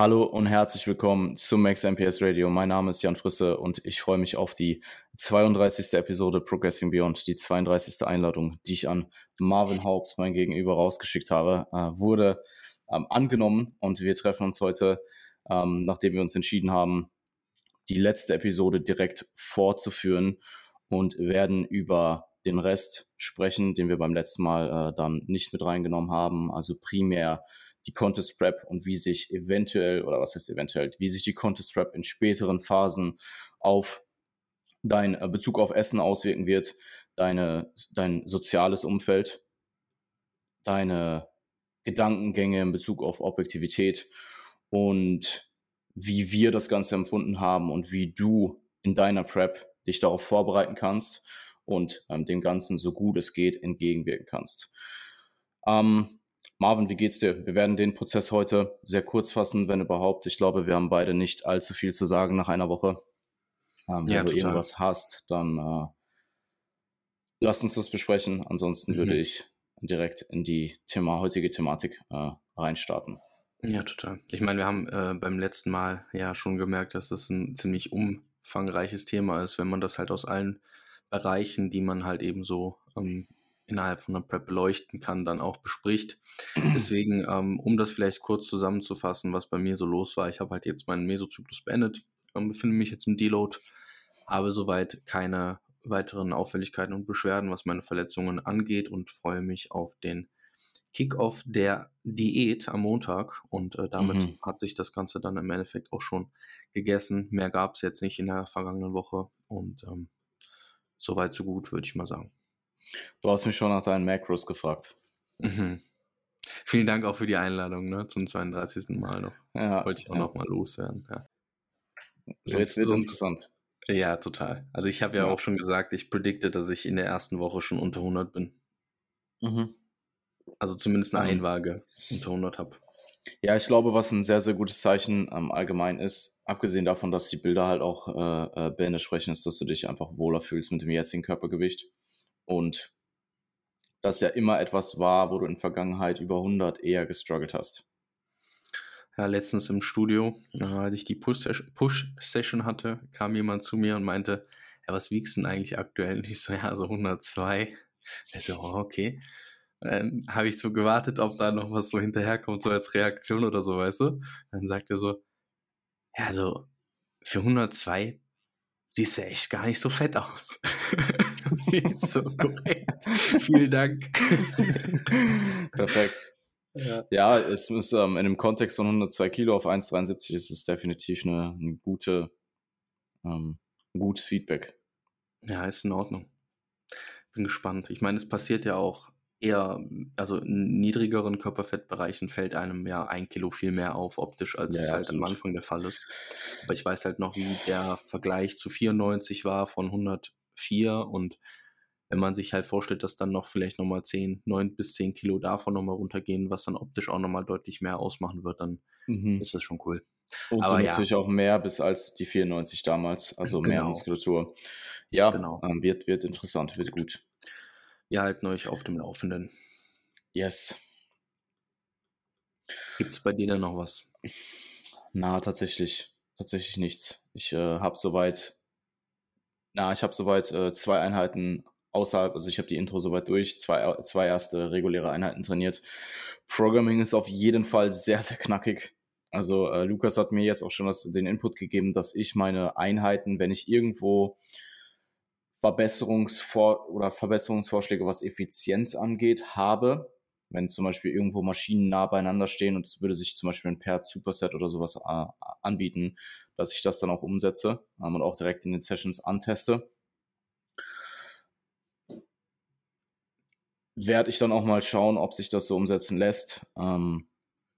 Hallo und herzlich willkommen zum Max MPS Radio. Mein Name ist Jan Frisse und ich freue mich auf die 32. Episode Progressing Beyond, die 32. Einladung, die ich an Marvin Haupt, mein Gegenüber, rausgeschickt habe, äh, wurde ähm, angenommen und wir treffen uns heute, ähm, nachdem wir uns entschieden haben, die letzte Episode direkt fortzuführen und werden über den Rest sprechen, den wir beim letzten Mal äh, dann nicht mit reingenommen haben, also primär die Contest Prep und wie sich eventuell, oder was heißt eventuell, wie sich die Contest Prep in späteren Phasen auf dein äh, Bezug auf Essen auswirken wird, deine, dein soziales Umfeld, deine Gedankengänge in Bezug auf Objektivität und wie wir das Ganze empfunden haben und wie du in deiner Prep dich darauf vorbereiten kannst und ähm, dem Ganzen so gut es geht entgegenwirken kannst. Ähm, Marvin, wie geht's dir? Wir werden den Prozess heute sehr kurz fassen, wenn überhaupt. Ich glaube, wir haben beide nicht allzu viel zu sagen nach einer Woche. Ähm, wenn ja, du irgendwas hast, dann äh, lass uns das besprechen. Ansonsten mhm. würde ich direkt in die Thema, heutige Thematik äh, reinstarten. Ja, total. Ich meine, wir haben äh, beim letzten Mal ja schon gemerkt, dass das ein ziemlich umfangreiches Thema ist, wenn man das halt aus allen Bereichen, die man halt eben so ähm, innerhalb von einer Prep beleuchten kann, dann auch bespricht. Deswegen, ähm, um das vielleicht kurz zusammenzufassen, was bei mir so los war, ich habe halt jetzt meinen Mesozyklus beendet, ähm, befinde mich jetzt im Deload, habe soweit keine weiteren Auffälligkeiten und Beschwerden, was meine Verletzungen angeht und freue mich auf den Kickoff der Diät am Montag und äh, damit mhm. hat sich das Ganze dann im Endeffekt auch schon gegessen. Mehr gab es jetzt nicht in der vergangenen Woche und ähm, soweit so gut, würde ich mal sagen. Du hast mich schon nach deinen Macros gefragt. Mhm. Vielen Dank auch für die Einladung ne, zum 32. Mal noch. Ja, Wollte ich auch ja. noch mal loswerden. Ja. So ist es interessant. Ja, total. Also ich habe ja, ja, auch schon gesagt, ich predikte, dass ich in der ersten Woche schon unter 100 bin. Mhm. Also zumindest eine. Einwaage unter 100 habe. Ja, ich glaube, was ein sehr, sehr gutes Zeichen ähm, allgemein ist, abgesehen davon, dass die Bilder halt auch äh, äh, Bände sprechen, ist, dass du dich einfach wohler fühlst mit dem jetzigen Körpergewicht. Und das ja immer etwas war, wo du in Vergangenheit über 100 eher gestruggelt hast. Ja, letztens im Studio, äh, als ich die Push-Session hatte, kam jemand zu mir und meinte, ja, was wiegst du denn eigentlich aktuell? Und ich so, ja, so 102. Ich so, oh, okay. Dann habe ich so gewartet, ob da noch was so hinterherkommt, so als Reaktion oder so, weißt du? Dann sagt er so, ja, so für 102 siehst du echt gar nicht so fett aus. so korrekt. Vielen Dank. Perfekt. Ja. ja, es ist ähm, in dem Kontext von 102 Kilo auf 1,73 ist es definitiv eine, eine gute, ähm, ein gutes Feedback. Ja, ist in Ordnung. Bin gespannt. Ich meine, es passiert ja auch eher, also in niedrigeren Körperfettbereichen fällt einem ja ein Kilo viel mehr auf optisch, als ja, es halt absolut. am Anfang der Fall ist. Aber ich weiß halt noch, wie der Vergleich zu 94 war von 104 und wenn man sich halt vorstellt, dass dann noch vielleicht nochmal 10, 9 bis 10 Kilo davon nochmal runtergehen, was dann optisch auch nochmal deutlich mehr ausmachen wird, dann mhm. ist das schon cool. Und Aber natürlich ja. auch mehr bis als die 94 damals, also genau. mehr Muskulatur. Ja, genau. ähm, wird, wird interessant, wird gut. Ihr halten euch auf dem Laufenden. Yes. Gibt es bei dir denn noch was? Na, tatsächlich. Tatsächlich nichts. Ich äh, habe soweit, na, ich habe soweit äh, zwei Einheiten außerhalb, also ich habe die Intro soweit durch, zwei, zwei erste reguläre Einheiten trainiert. Programming ist auf jeden Fall sehr, sehr knackig. Also äh, Lukas hat mir jetzt auch schon das, den Input gegeben, dass ich meine Einheiten, wenn ich irgendwo Verbesserungsvor oder Verbesserungsvorschläge, was Effizienz angeht, habe, wenn zum Beispiel irgendwo Maschinen nah beieinander stehen und es würde sich zum Beispiel ein Paired Superset oder sowas äh, anbieten, dass ich das dann auch umsetze ähm, und auch direkt in den Sessions anteste. werde ich dann auch mal schauen, ob sich das so umsetzen lässt. Ähm,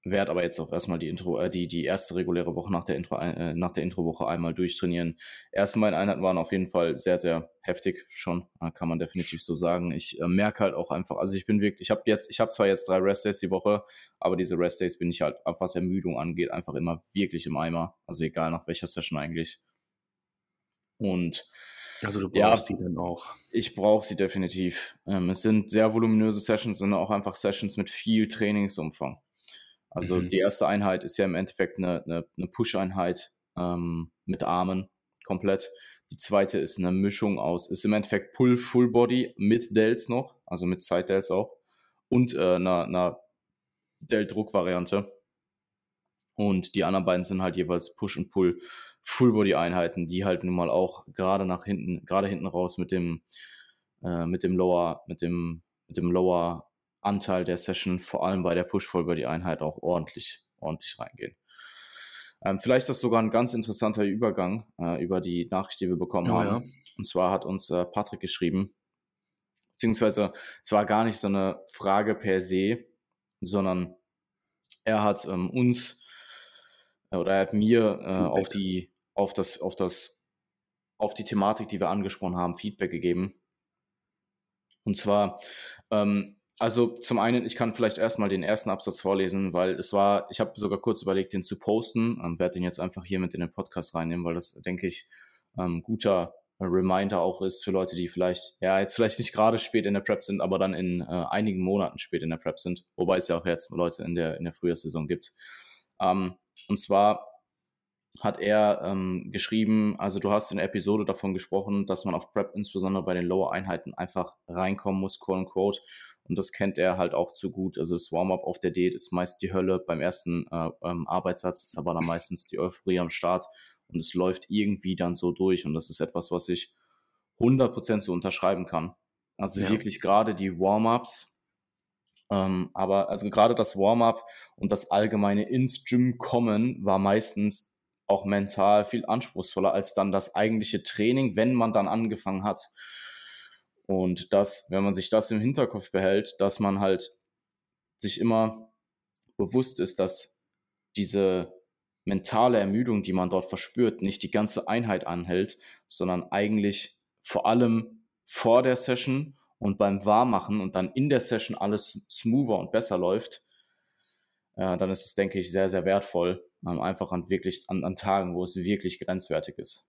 werde aber jetzt auch erstmal die Intro, äh, die, die erste reguläre Woche nach der Intro, äh, nach der Introwoche einmal durchtrainieren. Erste beiden Einheiten waren auf jeden Fall sehr, sehr heftig schon, äh, kann man definitiv so sagen. Ich äh, merke halt auch einfach, also ich bin wirklich, ich habe jetzt, ich habe zwar jetzt drei Restdays die Woche, aber diese Restdays bin ich halt, was Ermüdung angeht, einfach immer wirklich im Eimer. Also egal nach welcher Session eigentlich. Und also du brauchst ja, die dann auch. Ich brauche sie definitiv. Ähm, es sind sehr voluminöse Sessions, sind auch einfach Sessions mit viel Trainingsumfang. Also mhm. die erste Einheit ist ja im Endeffekt eine, eine, eine Push-Einheit ähm, mit Armen komplett. Die zweite ist eine Mischung aus, ist im Endeffekt Pull Full Body mit Delts noch, also mit Side Delts auch und äh, einer, einer Delt-Druck-Variante. Und die anderen beiden sind halt jeweils Push und Pull Full Body Einheiten, die halt nun mal auch gerade nach hinten, gerade hinten raus mit dem äh, mit dem Lower, mit dem mit dem Lower Anteil der Session, vor allem bei der Push Full Body Einheit auch ordentlich ordentlich reingehen. Ähm, vielleicht ist das sogar ein ganz interessanter Übergang äh, über die Nachricht, die wir bekommen oh, haben. Ja. Und zwar hat uns äh, Patrick geschrieben, beziehungsweise es war gar nicht so eine Frage per se, sondern er hat ähm, uns äh, oder er hat mir äh, auf die auf das auf das auf die Thematik, die wir angesprochen haben, Feedback gegeben. Und zwar ähm, also zum einen, ich kann vielleicht erstmal den ersten Absatz vorlesen, weil es war, ich habe sogar kurz überlegt, den zu posten, ähm, werde den jetzt einfach hier mit in den Podcast reinnehmen, weil das, denke ich, ähm, guter Reminder auch ist für Leute, die vielleicht, ja, jetzt vielleicht nicht gerade spät in der Prep sind, aber dann in äh, einigen Monaten spät in der Prep sind, wobei es ja auch jetzt Leute in der, in der Frühjahrssaison gibt. Ähm, und zwar hat er ähm, geschrieben, also du hast in der Episode davon gesprochen, dass man auf Prep insbesondere bei den Lower-Einheiten einfach reinkommen muss, quote unquote. Und das kennt er halt auch zu gut. Also das Warm-up auf der Date ist meist die Hölle. Beim ersten äh, ähm, Arbeitssatz ist aber dann meistens die Euphorie am Start und es läuft irgendwie dann so durch. Und das ist etwas, was ich 100% so unterschreiben kann. Also ja. wirklich gerade die Warm-ups. Ähm, aber also gerade das Warm-up und das allgemeine ins Gym kommen war meistens auch mental viel anspruchsvoller als dann das eigentliche Training, wenn man dann angefangen hat. Und das, wenn man sich das im Hinterkopf behält, dass man halt sich immer bewusst ist, dass diese mentale Ermüdung, die man dort verspürt, nicht die ganze Einheit anhält, sondern eigentlich vor allem vor der Session und beim Warmmachen und dann in der Session alles smoother und besser läuft, äh, dann ist es, denke ich, sehr, sehr wertvoll, ähm, einfach an wirklich an, an Tagen, wo es wirklich grenzwertig ist.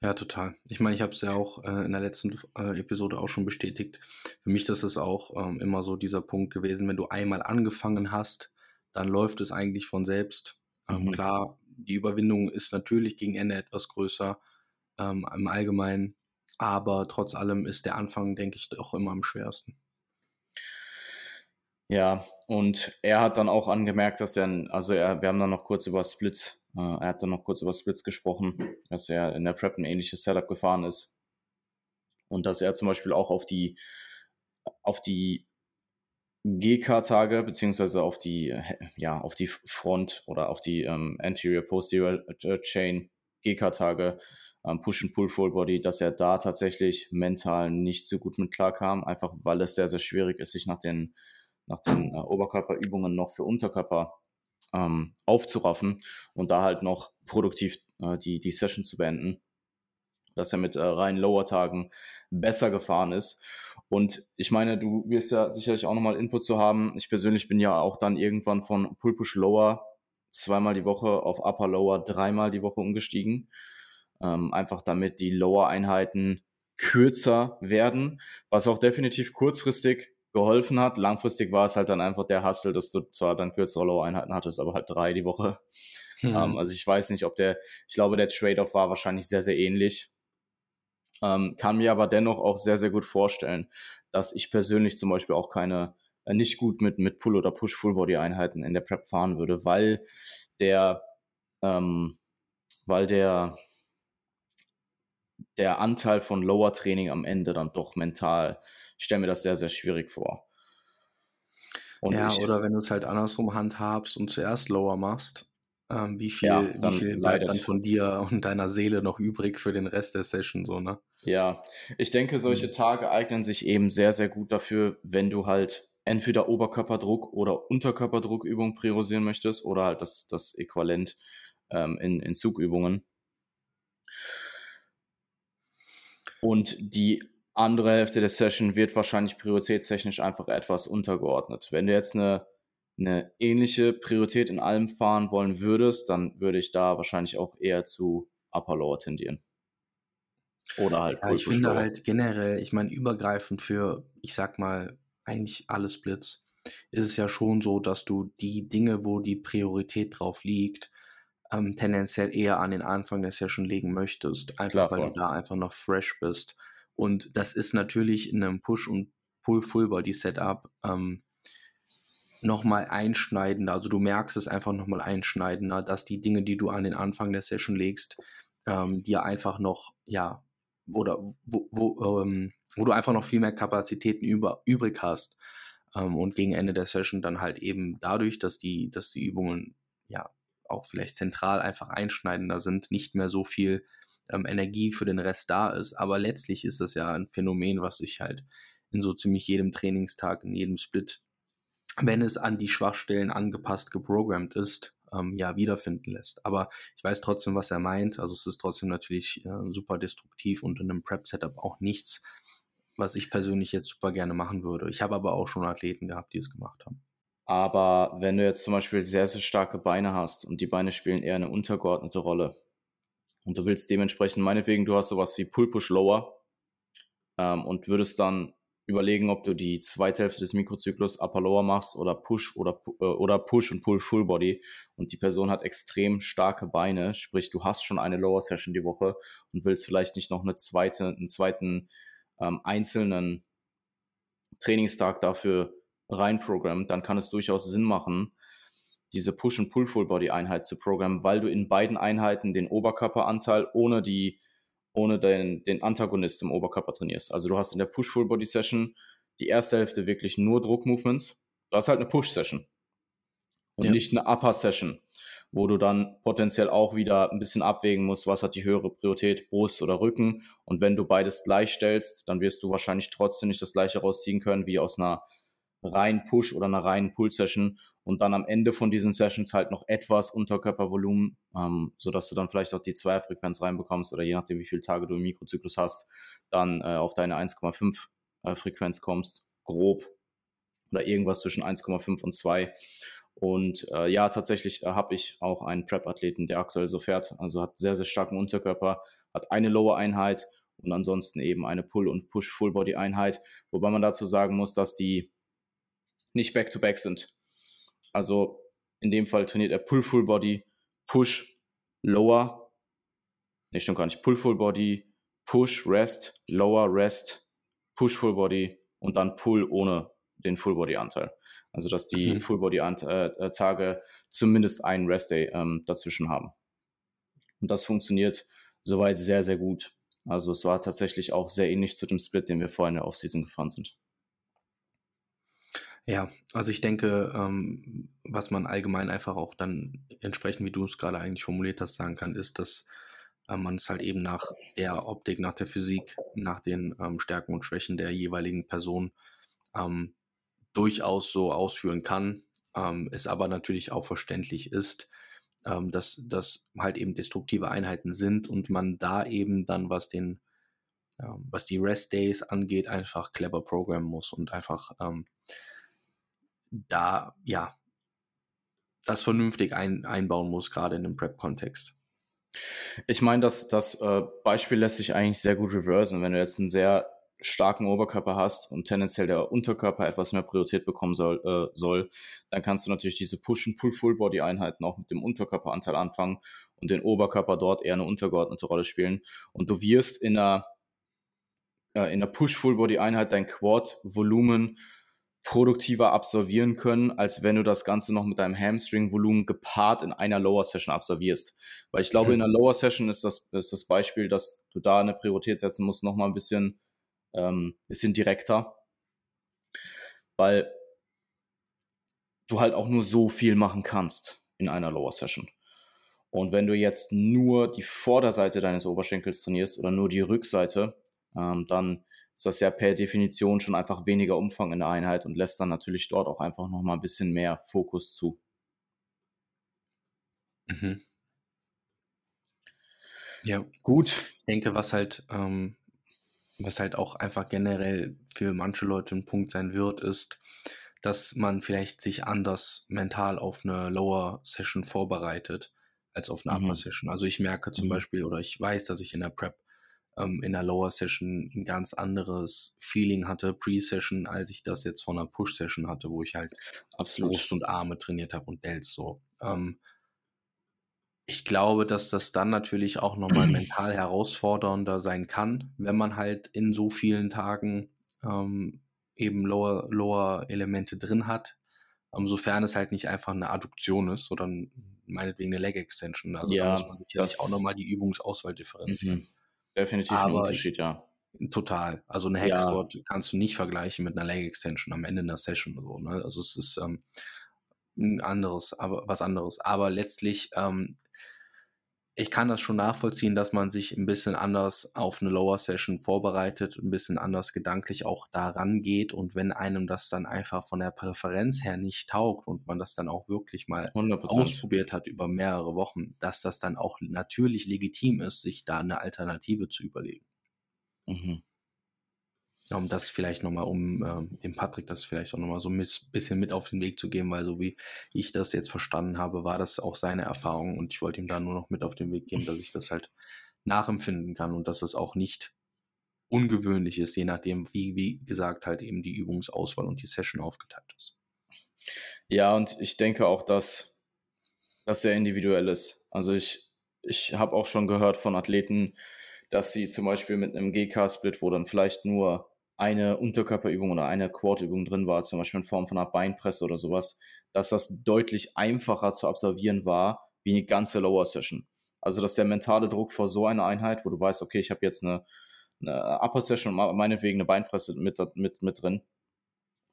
Ja, total. Ich meine, ich habe es ja auch äh, in der letzten äh, Episode auch schon bestätigt. Für mich das ist auch ähm, immer so dieser Punkt gewesen, wenn du einmal angefangen hast, dann läuft es eigentlich von selbst. Ähm, mhm. Klar, die Überwindung ist natürlich gegen Ende etwas größer ähm, im Allgemeinen, aber trotz allem ist der Anfang, denke ich, auch immer am schwersten. Ja, und er hat dann auch angemerkt, dass er, also er, wir haben dann noch kurz über Splits, er hat dann noch kurz über Splits gesprochen, dass er in der Prep ein ähnliches Setup gefahren ist. Und dass er zum Beispiel auch auf die, auf die GK-Tage, beziehungsweise auf die, ja, auf die Front oder auf die ähm, Anterior Posterior Chain GK-Tage, ähm, Push and Pull Full Body, dass er da tatsächlich mental nicht so gut mit klarkam, einfach weil es sehr, sehr schwierig ist, sich nach den nach den äh, Oberkörperübungen noch für Unterkörper ähm, aufzuraffen und da halt noch produktiv äh, die, die Session zu beenden. Dass er mit äh, reinen Lower-Tagen besser gefahren ist. Und ich meine, du wirst ja sicherlich auch nochmal Input zu haben. Ich persönlich bin ja auch dann irgendwann von Pull Push Lower zweimal die Woche auf Upper Lower dreimal die Woche umgestiegen. Ähm, einfach damit die Lower-Einheiten kürzer werden, was auch definitiv kurzfristig geholfen hat. Langfristig war es halt dann einfach der Hustle, dass du zwar dann kürzere Low-Einheiten hattest, aber halt drei die Woche. Mhm. Ähm, also ich weiß nicht, ob der, ich glaube, der Trade-off war wahrscheinlich sehr, sehr ähnlich. Ähm, kann mir aber dennoch auch sehr, sehr gut vorstellen, dass ich persönlich zum Beispiel auch keine, äh, nicht gut mit, mit Pull- oder Push-Full-Body-Einheiten in der Prep fahren würde, weil der, ähm, weil der, der Anteil von Lower Training am Ende dann doch mental ich stelle mir das sehr, sehr schwierig vor. Und ja, ich, oder wenn du es halt andersrum handhabst und zuerst Lower machst, ähm, wie viel, ja, wie viel bleibt dann von dir und deiner Seele noch übrig für den Rest der Session, so, ne? Ja, ich denke, solche mhm. Tage eignen sich eben sehr, sehr gut dafür, wenn du halt entweder Oberkörperdruck oder Unterkörperdruckübung priorisieren möchtest oder halt das, das Äquivalent ähm, in, in Zugübungen. Und die andere Hälfte der Session wird wahrscheinlich prioritätstechnisch einfach etwas untergeordnet. Wenn du jetzt eine, eine ähnliche Priorität in allem fahren wollen würdest, dann würde ich da wahrscheinlich auch eher zu Upper Lower tendieren. Oder halt. Ja, ich finde halt generell, ich meine, übergreifend für, ich sag mal, eigentlich alle Splits, ist es ja schon so, dass du die Dinge, wo die Priorität drauf liegt, ähm, tendenziell eher an den Anfang der Session legen möchtest, einfach Klar, weil du da einfach noch fresh bist. Und das ist natürlich in einem Push- und Pull-Full-Body-Setup ähm, nochmal einschneidender. Also du merkst es einfach nochmal einschneidender, dass die Dinge, die du an den Anfang der Session legst, ähm, dir einfach noch, ja, oder wo, wo, ähm, wo du einfach noch viel mehr Kapazitäten über, übrig hast. Ähm, und gegen Ende der Session dann halt eben dadurch, dass die, dass die Übungen ja auch vielleicht zentral einfach einschneidender sind, nicht mehr so viel ähm, Energie für den Rest da ist. Aber letztlich ist das ja ein Phänomen, was sich halt in so ziemlich jedem Trainingstag, in jedem Split, wenn es an die Schwachstellen angepasst geprogrammt ist, ähm, ja, wiederfinden lässt. Aber ich weiß trotzdem, was er meint. Also es ist trotzdem natürlich äh, super destruktiv und in einem Prep-Setup auch nichts, was ich persönlich jetzt super gerne machen würde. Ich habe aber auch schon Athleten gehabt, die es gemacht haben. Aber wenn du jetzt zum Beispiel sehr, sehr starke Beine hast und die Beine spielen eher eine untergeordnete Rolle und du willst dementsprechend, meinetwegen, du hast sowas wie Pull-Push-Lower ähm, und würdest dann überlegen, ob du die zweite Hälfte des Mikrozyklus Upper Lower machst oder Push oder, äh, oder Push und Pull Full Body. Und die Person hat extrem starke Beine, sprich du hast schon eine Lower Session die Woche und willst vielleicht nicht noch eine zweite, einen zweiten ähm, einzelnen Trainingstag dafür reinprogrammen, dann kann es durchaus Sinn machen, diese Push- und Pull-Full-Body-Einheit zu programmen, weil du in beiden Einheiten den Oberkörperanteil ohne die ohne den, den Antagonist im Oberkörper trainierst. Also du hast in der Push-Full-Body-Session die erste Hälfte wirklich nur Druck-Movements. Du hast halt eine Push-Session und ja. nicht eine Upper-Session, wo du dann potenziell auch wieder ein bisschen abwägen musst, was hat die höhere Priorität, Brust oder Rücken. Und wenn du beides gleich stellst, dann wirst du wahrscheinlich trotzdem nicht das gleiche rausziehen können wie aus einer reinen Push oder einer reinen Pull-Session und dann am Ende von diesen Sessions halt noch etwas Unterkörpervolumen, ähm, sodass du dann vielleicht auch die Zweierfrequenz reinbekommst oder je nachdem, wie viele Tage du im Mikrozyklus hast, dann äh, auf deine 1,5 äh, Frequenz kommst, grob oder irgendwas zwischen 1,5 und 2. Und äh, ja, tatsächlich äh, habe ich auch einen Prep-Athleten, der aktuell so fährt, also hat sehr, sehr starken Unterkörper, hat eine Lower-Einheit und ansonsten eben eine Pull- und Push-Full-Body-Einheit, wobei man dazu sagen muss, dass die nicht back-to-back -back sind. Also in dem Fall trainiert er Pull Full Body, Push, Lower, nee, stimmt gar nicht, Pull Full Body, Push, Rest, Lower, Rest, Push Full Body und dann Pull ohne den Full Body Anteil. Also dass die mhm. Full Body äh, äh, Tage zumindest einen Rest Day ähm, dazwischen haben. Und das funktioniert soweit sehr, sehr gut. Also es war tatsächlich auch sehr ähnlich zu dem Split, den wir vorhin in der Offseason gefahren sind. Ja, also ich denke, ähm, was man allgemein einfach auch dann entsprechend, wie du es gerade eigentlich formuliert hast, sagen kann, ist, dass äh, man es halt eben nach der Optik, nach der Physik, nach den ähm, Stärken und Schwächen der jeweiligen Person ähm, durchaus so ausführen kann, ähm, es aber natürlich auch verständlich ist, ähm, dass das halt eben destruktive Einheiten sind und man da eben dann, was den ähm, was die Rest Days angeht, einfach clever programmen muss und einfach da, ja, das vernünftig ein, einbauen muss, gerade in einem Prep-Kontext. Ich meine, das, das äh, Beispiel lässt sich eigentlich sehr gut reversen. Wenn du jetzt einen sehr starken Oberkörper hast und tendenziell der Unterkörper etwas mehr Priorität bekommen soll, äh, soll dann kannst du natürlich diese Push- und Pull-Full-Body-Einheiten auch mit dem Unterkörperanteil anfangen und den Oberkörper dort eher eine untergeordnete Rolle spielen. Und du wirst in einer, äh, in Push-Full-Body-Einheit dein Quad-Volumen produktiver absolvieren können, als wenn du das Ganze noch mit deinem Hamstring-Volumen gepaart in einer Lower-Session absolvierst. Weil ich glaube, mhm. in einer Lower-Session ist das, ist das Beispiel, dass du da eine Priorität setzen musst, nochmal ein bisschen, ähm, bisschen direkter. Weil du halt auch nur so viel machen kannst in einer Lower-Session. Und wenn du jetzt nur die Vorderseite deines Oberschenkels trainierst oder nur die Rückseite, ähm, dann ist das ja per Definition schon einfach weniger Umfang in der Einheit und lässt dann natürlich dort auch einfach nochmal ein bisschen mehr Fokus zu. Mhm. Ja, gut. Ich denke, was halt, ähm, was halt auch einfach generell für manche Leute ein Punkt sein wird, ist, dass man vielleicht sich anders mental auf eine Lower Session vorbereitet als auf eine mhm. Upper Session. Also ich merke zum mhm. Beispiel oder ich weiß, dass ich in der Prep ähm, in der Lower Session ein ganz anderes Feeling hatte, Pre-Session, als ich das jetzt von einer Push-Session hatte, wo ich halt Absolut. Brust und Arme trainiert habe und Delts so. Ähm, ich glaube, dass das dann natürlich auch nochmal mental herausfordernder sein kann, wenn man halt in so vielen Tagen ähm, eben Lower, Lower Elemente drin hat. Um, sofern es halt nicht einfach eine Adduktion ist, sondern meinetwegen eine Leg Extension. Also ja, da muss man natürlich auch nochmal die Übungsauswahl differenzieren. Mhm. Definitiv Aber ein Unterschied, ja. Total. Also eine Hexwort ja. kannst du nicht vergleichen mit einer Leg Extension am Ende einer Session. So, ne? Also es ist ähm, ein anderes, aber was anderes. Aber letztlich ähm, ich kann das schon nachvollziehen, dass man sich ein bisschen anders auf eine Lower Session vorbereitet, ein bisschen anders gedanklich auch daran geht und wenn einem das dann einfach von der Präferenz her nicht taugt und man das dann auch wirklich mal 100%. ausprobiert hat über mehrere Wochen, dass das dann auch natürlich legitim ist, sich da eine Alternative zu überlegen. Mhm um das vielleicht nochmal, um äh, dem Patrick das vielleicht auch nochmal so ein bisschen mit auf den Weg zu geben, weil so wie ich das jetzt verstanden habe, war das auch seine Erfahrung und ich wollte ihm da nur noch mit auf den Weg geben, dass ich das halt nachempfinden kann und dass es auch nicht ungewöhnlich ist, je nachdem, wie, wie gesagt, halt eben die Übungsauswahl und die Session aufgeteilt ist. Ja, und ich denke auch, dass das sehr individuell ist. Also ich, ich habe auch schon gehört von Athleten, dass sie zum Beispiel mit einem GK-Split, wo dann vielleicht nur eine Unterkörperübung oder eine Quad-Übung drin war, zum Beispiel in Form von einer Beinpresse oder sowas, dass das deutlich einfacher zu absolvieren war wie eine ganze Lower Session. Also dass der mentale Druck vor so einer Einheit, wo du weißt, okay, ich habe jetzt eine, eine Upper Session und meinetwegen eine Beinpresse mit, mit, mit drin,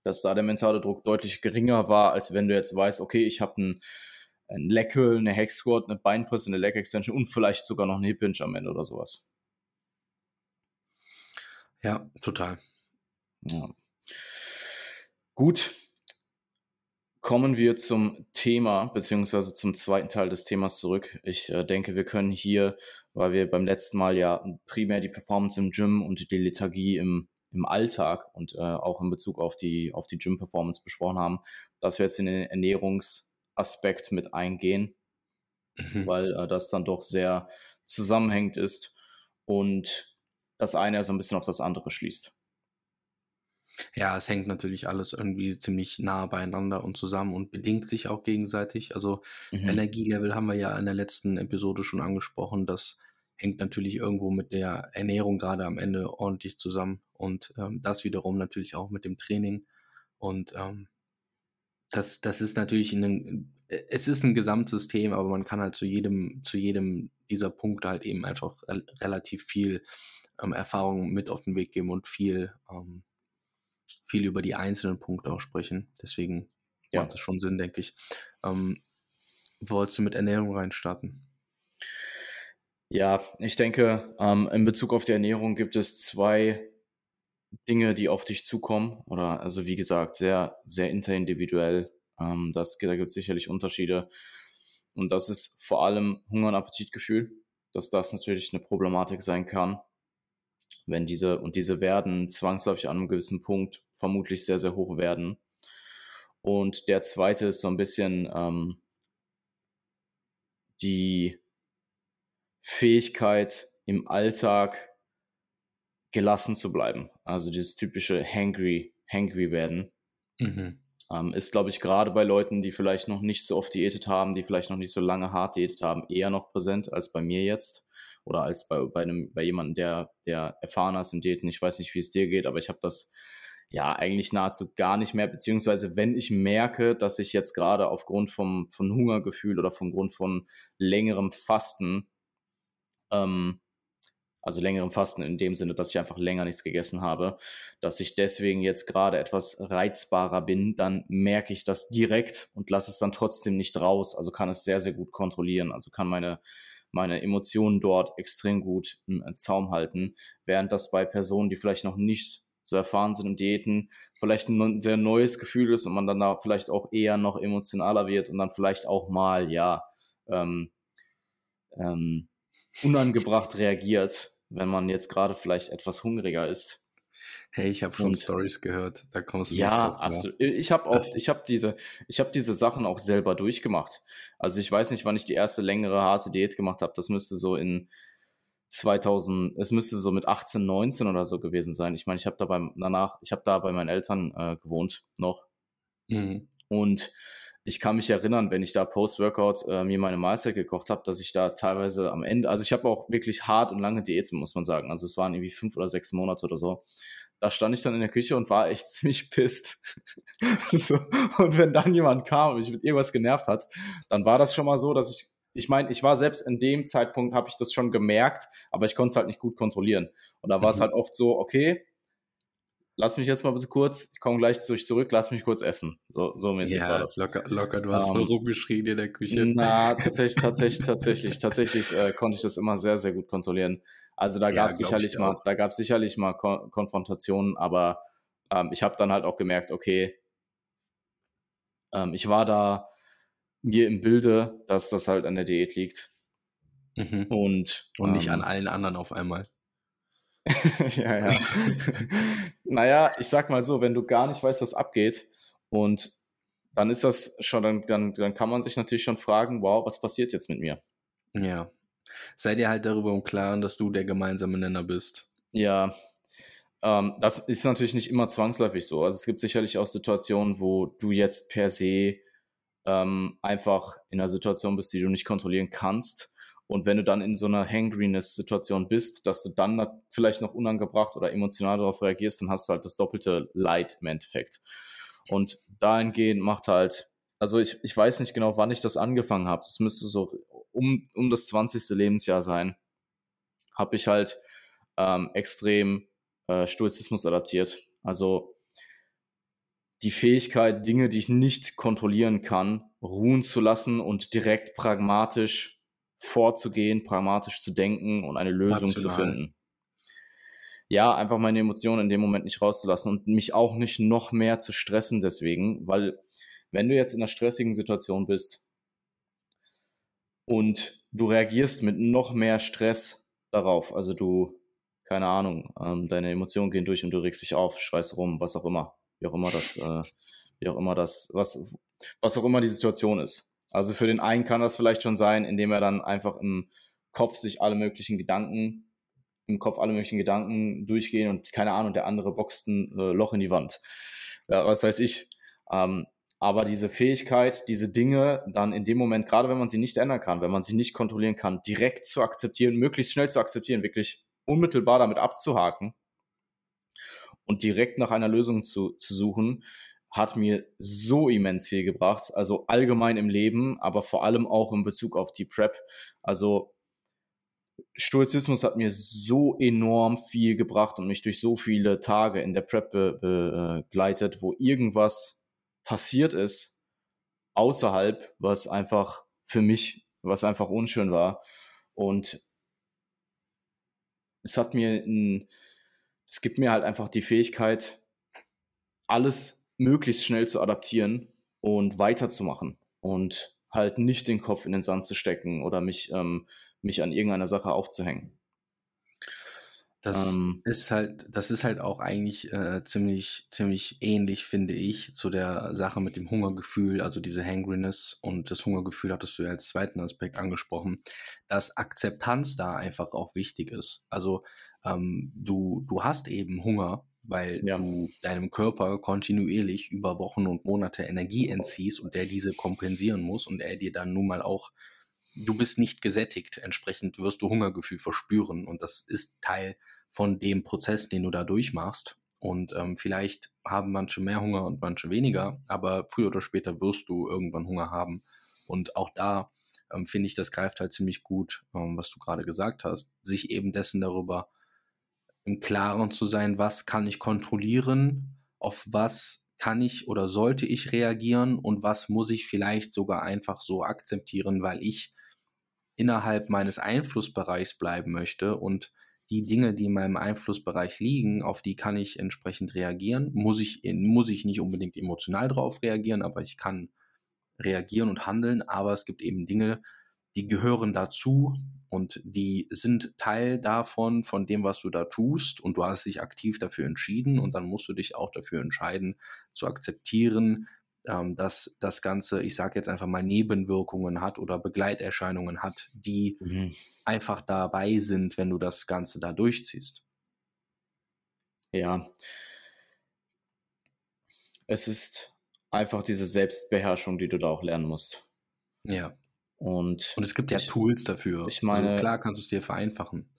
dass da der mentale Druck deutlich geringer war, als wenn du jetzt weißt, okay, ich habe einen, einen Leg eine Hex Squat, eine Beinpresse, eine Leg Extension und vielleicht sogar noch einen Hip Hinge am Ende oder sowas. Ja, total. Ja. Gut. Kommen wir zum Thema, beziehungsweise zum zweiten Teil des Themas zurück. Ich äh, denke, wir können hier, weil wir beim letzten Mal ja primär die Performance im Gym und die Lethargie im, im Alltag und äh, auch in Bezug auf die, auf die Gym-Performance besprochen haben, dass wir jetzt in den Ernährungsaspekt mit eingehen, mhm. weil äh, das dann doch sehr zusammenhängend ist und das eine so ein bisschen auf das andere schließt. Ja, es hängt natürlich alles irgendwie ziemlich nah beieinander und zusammen und bedingt sich auch gegenseitig. Also mhm. Energielevel haben wir ja in der letzten Episode schon angesprochen. Das hängt natürlich irgendwo mit der Ernährung gerade am Ende ordentlich zusammen und ähm, das wiederum natürlich auch mit dem Training. Und ähm, das, das ist natürlich ein, es ist ein Gesamtsystem, aber man kann halt zu jedem, zu jedem dieser Punkte halt eben einfach relativ viel ähm, Erfahrung mit auf den Weg geben und viel ähm, viel über die einzelnen Punkte auch sprechen. Deswegen ja. macht das schon Sinn, denke ich. Ähm, wolltest du mit Ernährung reinstarten? Ja, ich denke, ähm, in Bezug auf die Ernährung gibt es zwei Dinge, die auf dich zukommen. Oder also wie gesagt, sehr, sehr interindividuell. Ähm, das, da gibt es sicherlich Unterschiede. Und das ist vor allem Hunger- und Appetitgefühl, dass das natürlich eine Problematik sein kann wenn diese, und diese werden zwangsläufig an einem gewissen Punkt vermutlich sehr, sehr hoch werden. Und der zweite ist so ein bisschen ähm, die Fähigkeit im Alltag gelassen zu bleiben. Also dieses typische hangry, hangry werden. Mhm. Ähm, ist, glaube ich, gerade bei Leuten, die vielleicht noch nicht so oft diätet haben, die vielleicht noch nicht so lange hart diätet haben, eher noch präsent als bei mir jetzt oder als bei, bei, einem, bei jemandem, der, der erfahren ist im Daten. Ich weiß nicht, wie es dir geht, aber ich habe das ja eigentlich nahezu gar nicht mehr, beziehungsweise wenn ich merke, dass ich jetzt gerade aufgrund vom, von Hungergefühl oder vom Grund von längerem Fasten, ähm, also längerem Fasten in dem Sinne, dass ich einfach länger nichts gegessen habe, dass ich deswegen jetzt gerade etwas reizbarer bin, dann merke ich das direkt und lasse es dann trotzdem nicht raus. Also kann es sehr, sehr gut kontrollieren. Also kann meine meine Emotionen dort extrem gut im Zaum halten, während das bei Personen, die vielleicht noch nicht so erfahren sind im Diäten, vielleicht ein sehr neues Gefühl ist und man dann da vielleicht auch eher noch emotionaler wird und dann vielleicht auch mal, ja, ähm, ähm, unangebracht reagiert, wenn man jetzt gerade vielleicht etwas hungriger ist. Hey, ich habe schon Stories gehört. Da kommst du Ja, nicht drauf absolut. Ich habe auch, ich habe diese, ich habe diese Sachen auch selber durchgemacht. Also ich weiß nicht, wann ich die erste längere harte Diät gemacht habe. Das müsste so in 2000, es müsste so mit 18, 19 oder so gewesen sein. Ich meine, ich habe da beim, danach, ich habe da bei meinen Eltern äh, gewohnt noch. Mhm. Und ich kann mich erinnern, wenn ich da Post-Workout äh, mir meine Mahlzeit gekocht habe, dass ich da teilweise am Ende, also ich habe auch wirklich hart und lange Diäten, muss man sagen. Also es waren irgendwie fünf oder sechs Monate oder so. Da stand ich dann in der Küche und war echt ziemlich pisst. so. Und wenn dann jemand kam und mich mit irgendwas genervt hat, dann war das schon mal so, dass ich ich meine, ich war selbst in dem Zeitpunkt, habe ich das schon gemerkt, aber ich konnte es halt nicht gut kontrollieren. Und da war es mhm. halt oft so, okay, lass mich jetzt mal bitte kurz, ich komme gleich zu euch zurück, lass mich kurz essen. So, so mäßig ja, war das. Locker, locker du hast um, voll rumgeschrien in der Küche. Na, tatsächlich, tatsächlich, tatsächlich, tatsächlich äh, konnte ich das immer sehr, sehr gut kontrollieren. Also da gab es ja, sicherlich mal, da gab sicherlich mal Kon Konfrontationen, aber ähm, ich habe dann halt auch gemerkt, okay, ähm, ich war da mir im Bilde, dass das halt an der Diät liegt. Mhm. Und, und nicht ähm, an allen anderen auf einmal. ja, ja. naja, ich sag mal so, wenn du gar nicht weißt, was abgeht und dann ist das schon, dann, dann, dann kann man sich natürlich schon fragen, wow, was passiert jetzt mit mir? Ja. Sei dir halt darüber im Klaren, dass du der gemeinsame Nenner bist. Ja. Ähm, das ist natürlich nicht immer zwangsläufig so. Also es gibt sicherlich auch Situationen, wo du jetzt per se ähm, einfach in einer Situation bist, die du nicht kontrollieren kannst. Und wenn du dann in so einer Hangriness-Situation bist, dass du dann vielleicht noch unangebracht oder emotional darauf reagierst, dann hast du halt das doppelte Leid im Endeffekt. Und dahingehend macht halt, also ich, ich weiß nicht genau, wann ich das angefangen habe. Das müsste so um, um das 20. Lebensjahr sein. Habe ich halt ähm, extrem äh, Stoizismus adaptiert. Also die Fähigkeit, Dinge, die ich nicht kontrollieren kann, ruhen zu lassen und direkt pragmatisch vorzugehen, pragmatisch zu denken und eine Lösung Absolut. zu finden. Ja, einfach meine Emotionen in dem Moment nicht rauszulassen und mich auch nicht noch mehr zu stressen deswegen, weil wenn du jetzt in einer stressigen Situation bist und du reagierst mit noch mehr Stress darauf, also du, keine Ahnung, ähm, deine Emotionen gehen durch und du regst dich auf, schreist rum, was auch immer, wie auch immer das, äh, wie auch immer das, was, was auch immer die Situation ist. Also für den einen kann das vielleicht schon sein, indem er dann einfach im Kopf sich alle möglichen Gedanken, im Kopf alle möglichen Gedanken durchgehen und keine Ahnung, der andere boxt ein äh, Loch in die Wand. Ja, was weiß ich. Ähm, aber diese Fähigkeit, diese Dinge dann in dem Moment, gerade wenn man sie nicht ändern kann, wenn man sie nicht kontrollieren kann, direkt zu akzeptieren, möglichst schnell zu akzeptieren, wirklich unmittelbar damit abzuhaken und direkt nach einer Lösung zu, zu suchen, hat mir so immens viel gebracht. Also allgemein im Leben, aber vor allem auch in Bezug auf die Prep. Also Stoizismus hat mir so enorm viel gebracht und mich durch so viele Tage in der Prep be begleitet, wo irgendwas passiert ist außerhalb, was einfach für mich, was einfach unschön war. Und es hat mir ein, es gibt mir halt einfach die Fähigkeit, alles möglichst schnell zu adaptieren und weiterzumachen und halt nicht den Kopf in den Sand zu stecken oder mich, ähm, mich an irgendeiner Sache aufzuhängen. Das ähm, ist halt, das ist halt auch eigentlich äh, ziemlich, ziemlich ähnlich, finde ich, zu der Sache mit dem Hungergefühl, also diese Hangriness und das Hungergefühl hattest du ja als zweiten Aspekt angesprochen, dass Akzeptanz da einfach auch wichtig ist. Also ähm, du, du hast eben Hunger, weil ja. du deinem Körper kontinuierlich über Wochen und Monate Energie entziehst und der diese kompensieren muss und er dir dann nun mal auch, du bist nicht gesättigt, entsprechend wirst du Hungergefühl verspüren und das ist Teil von dem Prozess, den du da durchmachst. Und ähm, vielleicht haben manche mehr Hunger und manche weniger, aber früher oder später wirst du irgendwann Hunger haben. Und auch da ähm, finde ich, das greift halt ziemlich gut, ähm, was du gerade gesagt hast, sich eben dessen darüber im Klaren zu sein, was kann ich kontrollieren, auf was kann ich oder sollte ich reagieren und was muss ich vielleicht sogar einfach so akzeptieren, weil ich innerhalb meines Einflussbereichs bleiben möchte und die Dinge, die in meinem Einflussbereich liegen, auf die kann ich entsprechend reagieren. Muss ich, muss ich nicht unbedingt emotional drauf reagieren, aber ich kann reagieren und handeln. Aber es gibt eben Dinge, die gehören dazu und die sind Teil davon, von dem, was du da tust und du hast dich aktiv dafür entschieden und dann musst du dich auch dafür entscheiden, zu akzeptieren, ähm, dass das Ganze, ich sage jetzt einfach mal, Nebenwirkungen hat oder Begleiterscheinungen hat, die mhm. einfach dabei sind, wenn du das Ganze da durchziehst. Ja. Es ist einfach diese Selbstbeherrschung, die du da auch lernen musst. Ja. Und, und es gibt ja ich, Tools dafür. Ich also meine, also klar kannst du es dir vereinfachen.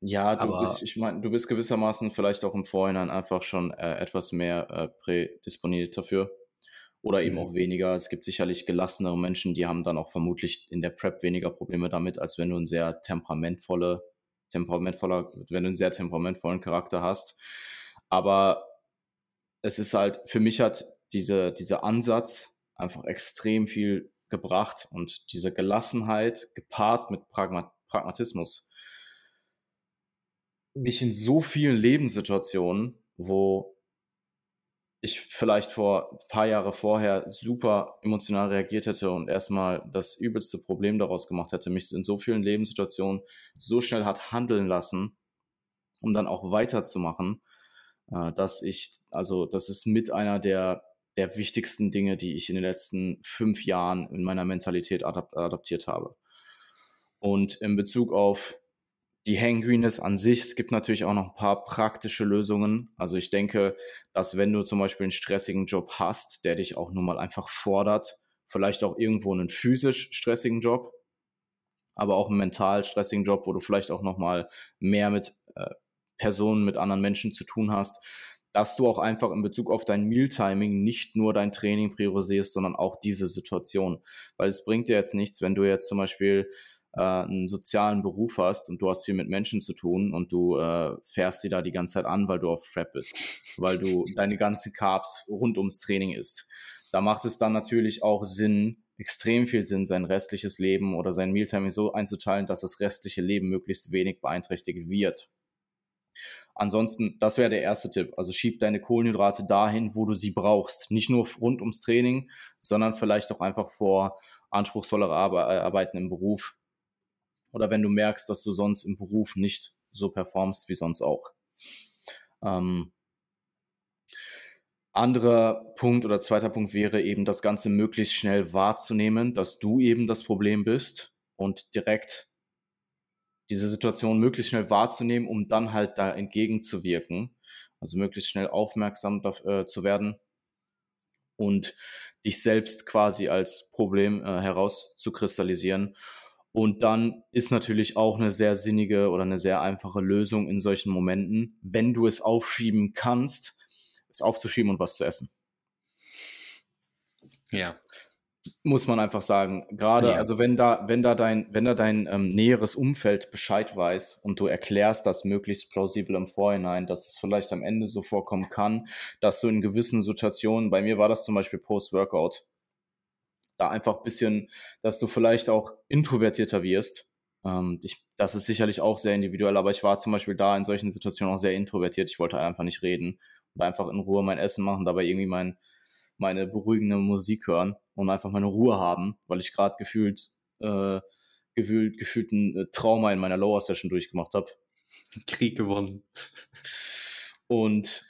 Ja, du aber, bist, ich meine, du bist gewissermaßen vielleicht auch im Vorhinein einfach schon äh, etwas mehr äh, prädisponiert dafür. Oder eben mhm. auch weniger. Es gibt sicherlich gelassenere Menschen, die haben dann auch vermutlich in der Prep weniger Probleme damit, als wenn du ein sehr temperamentvolle, temperamentvoller, wenn du einen sehr temperamentvollen Charakter hast. Aber es ist halt, für mich hat diese, dieser Ansatz einfach extrem viel gebracht und diese Gelassenheit gepaart mit Pragma Pragmatismus mich in so vielen Lebenssituationen, wo ich vielleicht vor ein paar Jahre vorher super emotional reagiert hätte und erstmal das übelste Problem daraus gemacht hätte, mich in so vielen Lebenssituationen so schnell hat handeln lassen, um dann auch weiterzumachen, äh, dass ich, also das ist mit einer der, der wichtigsten Dinge, die ich in den letzten fünf Jahren in meiner Mentalität adap adaptiert habe. Und in Bezug auf die Hangriness an sich, es gibt natürlich auch noch ein paar praktische Lösungen. Also ich denke, dass wenn du zum Beispiel einen stressigen Job hast, der dich auch nun mal einfach fordert, vielleicht auch irgendwo einen physisch stressigen Job, aber auch einen mental stressigen Job, wo du vielleicht auch noch mal mehr mit äh, Personen, mit anderen Menschen zu tun hast, dass du auch einfach in Bezug auf dein Mealtiming nicht nur dein Training priorisierst, sondern auch diese Situation. Weil es bringt dir jetzt nichts, wenn du jetzt zum Beispiel äh, einen sozialen Beruf hast und du hast viel mit Menschen zu tun und du äh, fährst sie da die ganze Zeit an, weil du auf Prep bist, weil du deine ganzen Carbs rund ums Training isst. Da macht es dann natürlich auch Sinn, extrem viel Sinn, sein restliches Leben oder sein Mealtiming so einzuteilen, dass das restliche Leben möglichst wenig beeinträchtigt wird. Ansonsten, das wäre der erste Tipp. Also schieb deine Kohlenhydrate dahin, wo du sie brauchst. Nicht nur rund ums Training, sondern vielleicht auch einfach vor anspruchsvollere Arbeiten im Beruf. Oder wenn du merkst, dass du sonst im Beruf nicht so performst wie sonst auch. Ähm, anderer Punkt oder zweiter Punkt wäre eben das Ganze möglichst schnell wahrzunehmen, dass du eben das Problem bist und direkt diese Situation möglichst schnell wahrzunehmen, um dann halt da entgegenzuwirken. Also möglichst schnell aufmerksam äh, zu werden und dich selbst quasi als Problem äh, herauszukristallisieren. Und dann ist natürlich auch eine sehr sinnige oder eine sehr einfache Lösung in solchen Momenten, wenn du es aufschieben kannst, es aufzuschieben und was zu essen. Ja muss man einfach sagen. Gerade, ja. also wenn da, wenn da dein, wenn da dein ähm, näheres Umfeld Bescheid weiß und du erklärst das möglichst plausibel im Vorhinein, dass es vielleicht am Ende so vorkommen kann, dass du in gewissen Situationen, bei mir war das zum Beispiel Post-Workout, da einfach ein bisschen, dass du vielleicht auch introvertierter wirst. Ähm, ich, das ist sicherlich auch sehr individuell, aber ich war zum Beispiel da in solchen Situationen auch sehr introvertiert. Ich wollte einfach nicht reden und einfach in Ruhe mein Essen machen, dabei irgendwie mein, meine beruhigende Musik hören und einfach meine Ruhe haben, weil ich gerade gefühlt, äh, gefühlt, gefühlt ein äh, Trauma in meiner Lower Session durchgemacht habe. Krieg gewonnen. Und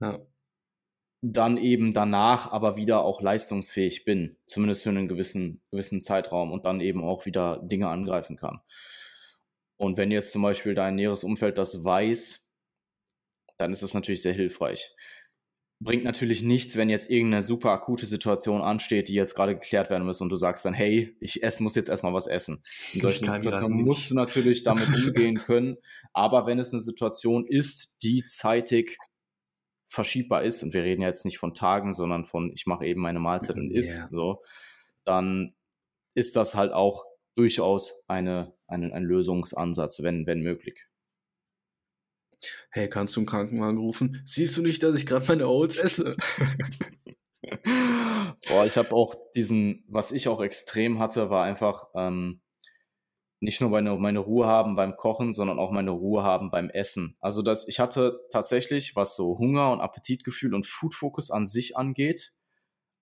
ja. Dann eben danach aber wieder auch leistungsfähig bin, zumindest für einen gewissen, gewissen Zeitraum und dann eben auch wieder Dinge angreifen kann. Und wenn jetzt zum Beispiel dein näheres Umfeld das weiß, dann ist das natürlich sehr hilfreich bringt natürlich nichts, wenn jetzt irgendeine super akute Situation ansteht, die jetzt gerade geklärt werden muss und du sagst dann, hey, ich ess, muss jetzt erstmal was essen. In solchen Situationen musst du natürlich damit umgehen können. Aber wenn es eine Situation ist, die zeitig verschiebbar ist, und wir reden jetzt nicht von Tagen, sondern von, ich mache eben meine Mahlzeit und yeah. so, dann ist das halt auch durchaus eine, eine, ein Lösungsansatz, wenn, wenn möglich hey, kannst du einen Krankenwagen rufen? Siehst du nicht, dass ich gerade meine Oats esse? Boah, ich habe auch diesen, was ich auch extrem hatte, war einfach ähm, nicht nur meine, meine Ruhe haben beim Kochen, sondern auch meine Ruhe haben beim Essen. Also das, ich hatte tatsächlich, was so Hunger und Appetitgefühl und Food Focus an sich angeht,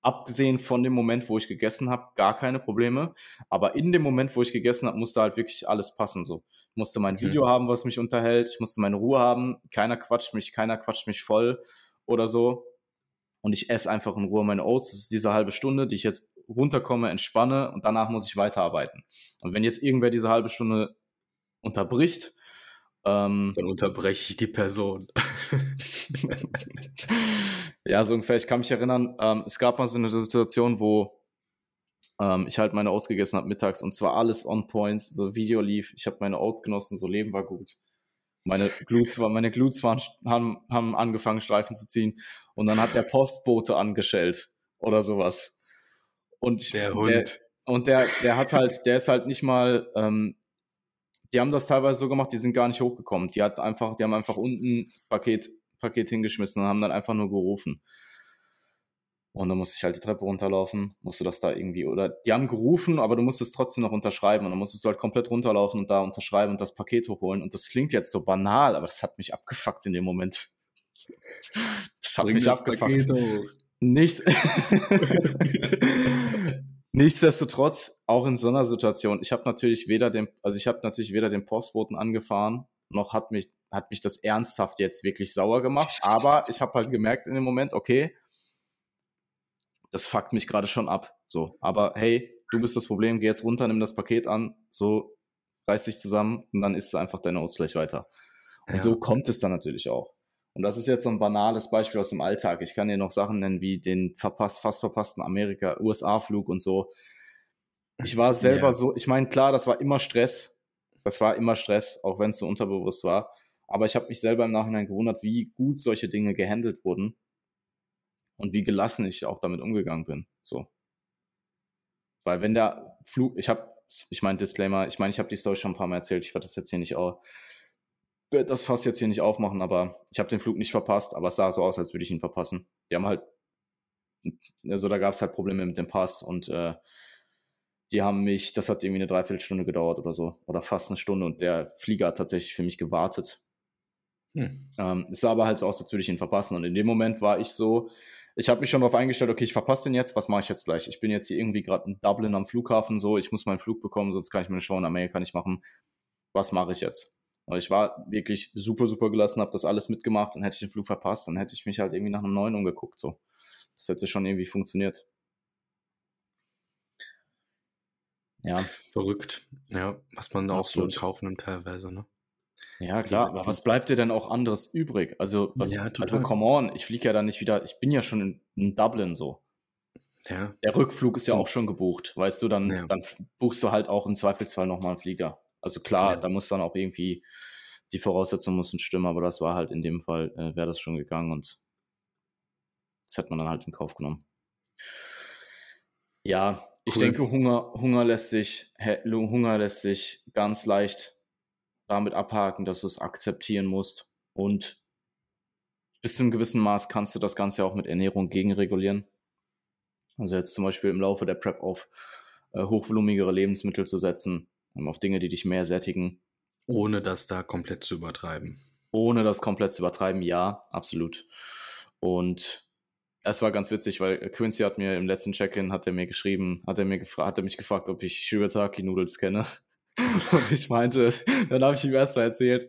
abgesehen von dem Moment, wo ich gegessen habe, gar keine Probleme. Aber in dem Moment, wo ich gegessen habe, musste halt wirklich alles passen. So, ich musste mein mhm. Video mhm. haben, was mich unterhält. Ich musste meine Ruhe haben. Keiner quatscht mich, keiner quatscht mich voll oder so. und ich esse einfach in Ruhe meine Oats. Das ist diese halbe Stunde, die ich jetzt runterkomme, entspanne und danach muss ich weiterarbeiten. Und wenn jetzt irgendwer diese halbe Stunde unterbricht, ähm, dann unterbreche ich die Person. ja, so ungefähr. Ich kann mich erinnern, ähm, es gab mal so eine Situation, wo ähm, ich halt meine Oats gegessen habe mittags und zwar alles on point, so Video lief, ich habe meine Oats genossen, so Leben war gut. Meine Glutes, meine Glutes waren, haben, haben angefangen, Streifen zu ziehen und dann hat der Postbote angeschellt oder sowas. Und der Hund. Der, und der, der hat halt, der ist halt nicht mal, ähm, die haben das teilweise so gemacht, die sind gar nicht hochgekommen. Die hat einfach, die haben einfach unten Paket, Paket hingeschmissen und haben dann einfach nur gerufen. Und dann musste ich halt die Treppe runterlaufen, musste das da irgendwie, oder die haben gerufen, aber du musstest trotzdem noch unterschreiben und dann musstest du halt komplett runterlaufen und da unterschreiben und das Paket hochholen. Und das klingt jetzt so banal, aber das hat mich abgefuckt in dem Moment. Das hat Bring mich das abgefuckt. Nichts. Nichtsdestotrotz, auch in so einer Situation, ich habe natürlich weder den, also ich habe natürlich weder den Postboten angefahren, noch hat mich, hat mich das ernsthaft jetzt wirklich sauer gemacht. Aber ich habe halt gemerkt in dem Moment, okay, das fuckt mich gerade schon ab. So, aber hey, du bist das Problem, geh jetzt runter, nimm das Paket an, so reiß dich zusammen und dann isst du einfach deine Ausgleich weiter. Und ja. so kommt es dann natürlich auch. Und das ist jetzt so ein banales Beispiel aus dem Alltag. Ich kann dir noch Sachen nennen wie den verpasst, fast verpassten Amerika, USA-Flug und so. Ich war selber ja. so, ich meine, klar, das war immer Stress. Das war immer Stress, auch wenn es so unterbewusst war. Aber ich habe mich selber im Nachhinein gewundert, wie gut solche Dinge gehandelt wurden und wie gelassen ich auch damit umgegangen bin. So. Weil wenn der Flug, ich habe, ich meine Disclaimer, ich meine, ich habe die Story schon ein paar Mal erzählt, ich werde das jetzt hier nicht auch, werde das fast jetzt hier nicht aufmachen, aber ich habe den Flug nicht verpasst, aber es sah so aus, als würde ich ihn verpassen. Die haben halt, also da gab es halt Probleme mit dem Pass und äh, die haben mich, das hat irgendwie eine Dreiviertelstunde gedauert oder so, oder fast eine Stunde und der Flieger hat tatsächlich für mich gewartet. Hm. Ähm, es sah aber halt so aus, als würde ich ihn verpassen und in dem Moment war ich so, ich habe mich schon darauf eingestellt, okay, ich verpasse den jetzt, was mache ich jetzt gleich? Ich bin jetzt hier irgendwie gerade in Dublin am Flughafen, so, ich muss meinen Flug bekommen, sonst kann ich meine Show in Amerika nicht machen. Was mache ich jetzt? Und ich war wirklich super, super gelassen, habe das alles mitgemacht und hätte ich den Flug verpasst, dann hätte ich mich halt irgendwie nach einem neuen umgeguckt, so. Das hätte schon irgendwie funktioniert. Ja. Verrückt. Ja, was man da auch so in Kauf nimmt teilweise, ne? Ja, klar, aber was bleibt dir denn auch anderes übrig? Also, was, ja, also come on, ich fliege ja dann nicht wieder, ich bin ja schon in, in Dublin so. Ja. Der Rückflug ist ja auch schon gebucht, weißt du, dann, ja. dann buchst du halt auch im Zweifelsfall nochmal einen Flieger. Also klar, ja. da muss dann auch irgendwie, die Voraussetzungen müssen stimmen, aber das war halt in dem Fall, äh, wäre das schon gegangen und das hätte man dann halt in Kauf genommen. Ja, ich cool. denke, Hunger, Hunger lässt sich, Hunger lässt sich ganz leicht damit abhaken, dass du es akzeptieren musst. Und bis zu einem gewissen Maß kannst du das Ganze auch mit Ernährung gegenregulieren. Also jetzt zum Beispiel im Laufe der Prep auf äh, hochvolumigere Lebensmittel zu setzen, auf Dinge, die dich mehr sättigen. Ohne das da komplett zu übertreiben. Ohne das komplett zu übertreiben, ja, absolut. Und es war ganz witzig, weil Quincy hat mir im letzten Check-in, hat er mir geschrieben, hat er mir gefragt, hat er mich gefragt, ob ich Shirataki-Noodles kenne. Und ich meinte, dann habe ich ihm erst mal erzählt,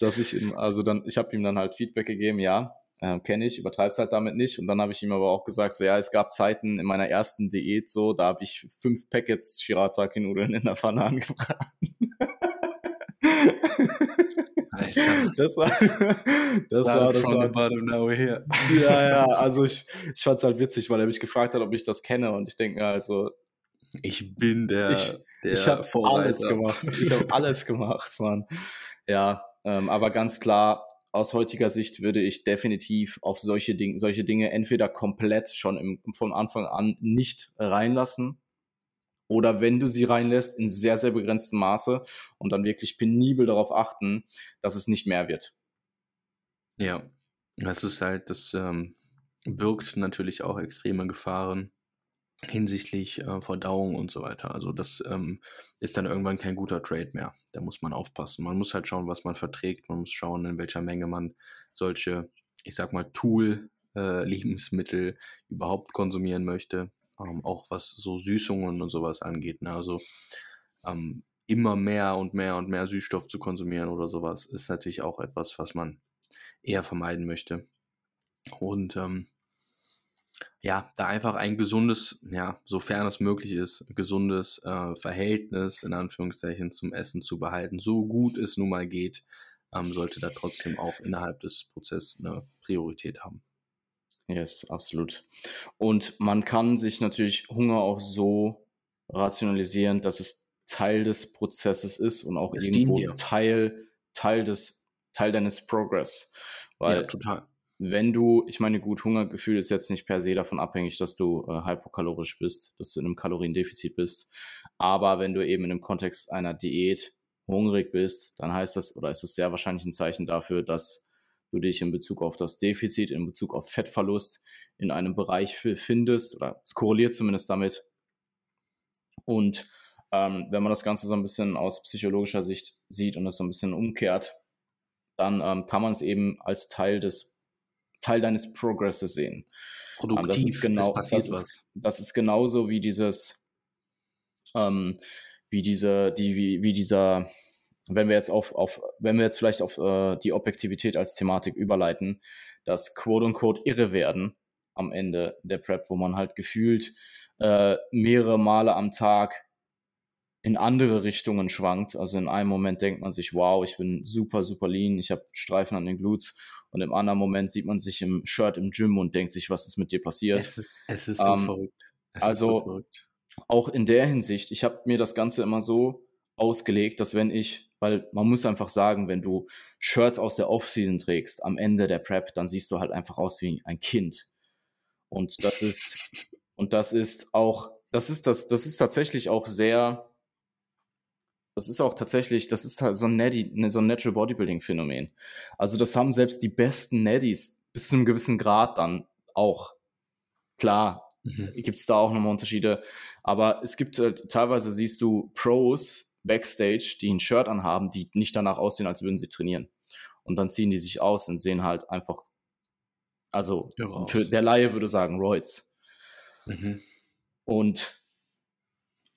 dass ich ihm, also dann, ich habe ihm dann halt Feedback gegeben, ja, äh, kenne ich, übertreib's halt damit nicht. Und dann habe ich ihm aber auch gesagt, so ja, es gab Zeiten in meiner ersten Diät so, da habe ich fünf Packets Shirataki-Nudeln in der Pfanne angebraten. Alter. Das war, das war, das war, ja, ja, also ich, ich fand's halt witzig, weil er mich gefragt hat, ob ich das kenne und ich denke mir halt so, ich bin der, ich, ich habe alles gemacht. Ich habe alles gemacht, Mann. Ja, ähm, aber ganz klar, aus heutiger Sicht würde ich definitiv auf solche Dinge, solche Dinge entweder komplett schon im, von Anfang an nicht reinlassen oder wenn du sie reinlässt, in sehr, sehr begrenztem Maße und dann wirklich penibel darauf achten, dass es nicht mehr wird. Ja, das ist halt, das ähm, birgt natürlich auch extreme Gefahren hinsichtlich äh, Verdauung und so weiter. Also das ähm, ist dann irgendwann kein guter Trade mehr. Da muss man aufpassen. Man muss halt schauen, was man verträgt. Man muss schauen, in welcher Menge man solche, ich sag mal, Tool-Lebensmittel äh, überhaupt konsumieren möchte. Ähm, auch was so Süßungen und sowas angeht. Ne? Also ähm, immer mehr und mehr und mehr Süßstoff zu konsumieren oder sowas ist natürlich auch etwas, was man eher vermeiden möchte. Und ähm, ja, da einfach ein gesundes, ja, sofern es möglich ist, gesundes äh, Verhältnis in Anführungszeichen zum Essen zu behalten, so gut es nun mal geht, ähm, sollte da trotzdem auch innerhalb des Prozesses eine Priorität haben. Yes, absolut. Und man kann sich natürlich Hunger auch so rationalisieren, dass es Teil des Prozesses ist und auch es irgendwo Teil, Teil des, Teil deines Progress. Weil ja, total. Wenn du, ich meine, gut, Hungergefühl ist jetzt nicht per se davon abhängig, dass du äh, hypokalorisch bist, dass du in einem Kaloriendefizit bist. Aber wenn du eben in dem Kontext einer Diät hungrig bist, dann heißt das, oder ist es sehr wahrscheinlich ein Zeichen dafür, dass du dich in Bezug auf das Defizit, in Bezug auf Fettverlust in einem Bereich findest, oder es korreliert zumindest damit. Und ähm, wenn man das Ganze so ein bisschen aus psychologischer Sicht sieht und das so ein bisschen umkehrt, dann ähm, kann man es eben als Teil des Teil deines Progresses sehen. Produktiv, ähm, das ist genau, das ist, das ist genauso wie dieses, ähm, wie diese, die, wie, wie dieser wenn wir jetzt auf, auf wenn wir jetzt vielleicht auf äh, die Objektivität als Thematik überleiten, das quote unquote irre werden am Ende der Prep, wo man halt gefühlt äh, mehrere Male am Tag in andere Richtungen schwankt. Also in einem Moment denkt man sich, wow, ich bin super, super lean, ich habe Streifen an den Glutes. Und im anderen Moment sieht man sich im Shirt im Gym und denkt sich, was ist mit dir passiert. Es ist, es ist so ähm, verrückt. Es also so verrückt. auch in der Hinsicht, ich habe mir das Ganze immer so ausgelegt, dass wenn ich, weil man muss einfach sagen, wenn du Shirts aus der Offseason trägst am Ende der Prep, dann siehst du halt einfach aus wie ein Kind. Und das ist, und das ist auch, das ist das, das ist tatsächlich auch sehr, das ist auch tatsächlich, das ist halt so ein Netty, ne, so ein Natural Bodybuilding Phänomen. Also das haben selbst die besten Netties bis zu einem gewissen Grad dann auch. Klar, mhm. gibt es da auch nochmal Unterschiede. Aber es gibt halt, teilweise siehst du Pros, Backstage, die ein Shirt anhaben, die nicht danach aussehen, als würden sie trainieren. Und dann ziehen die sich aus und sehen halt einfach, also für der Laie würde sagen, Roids. Mhm. Und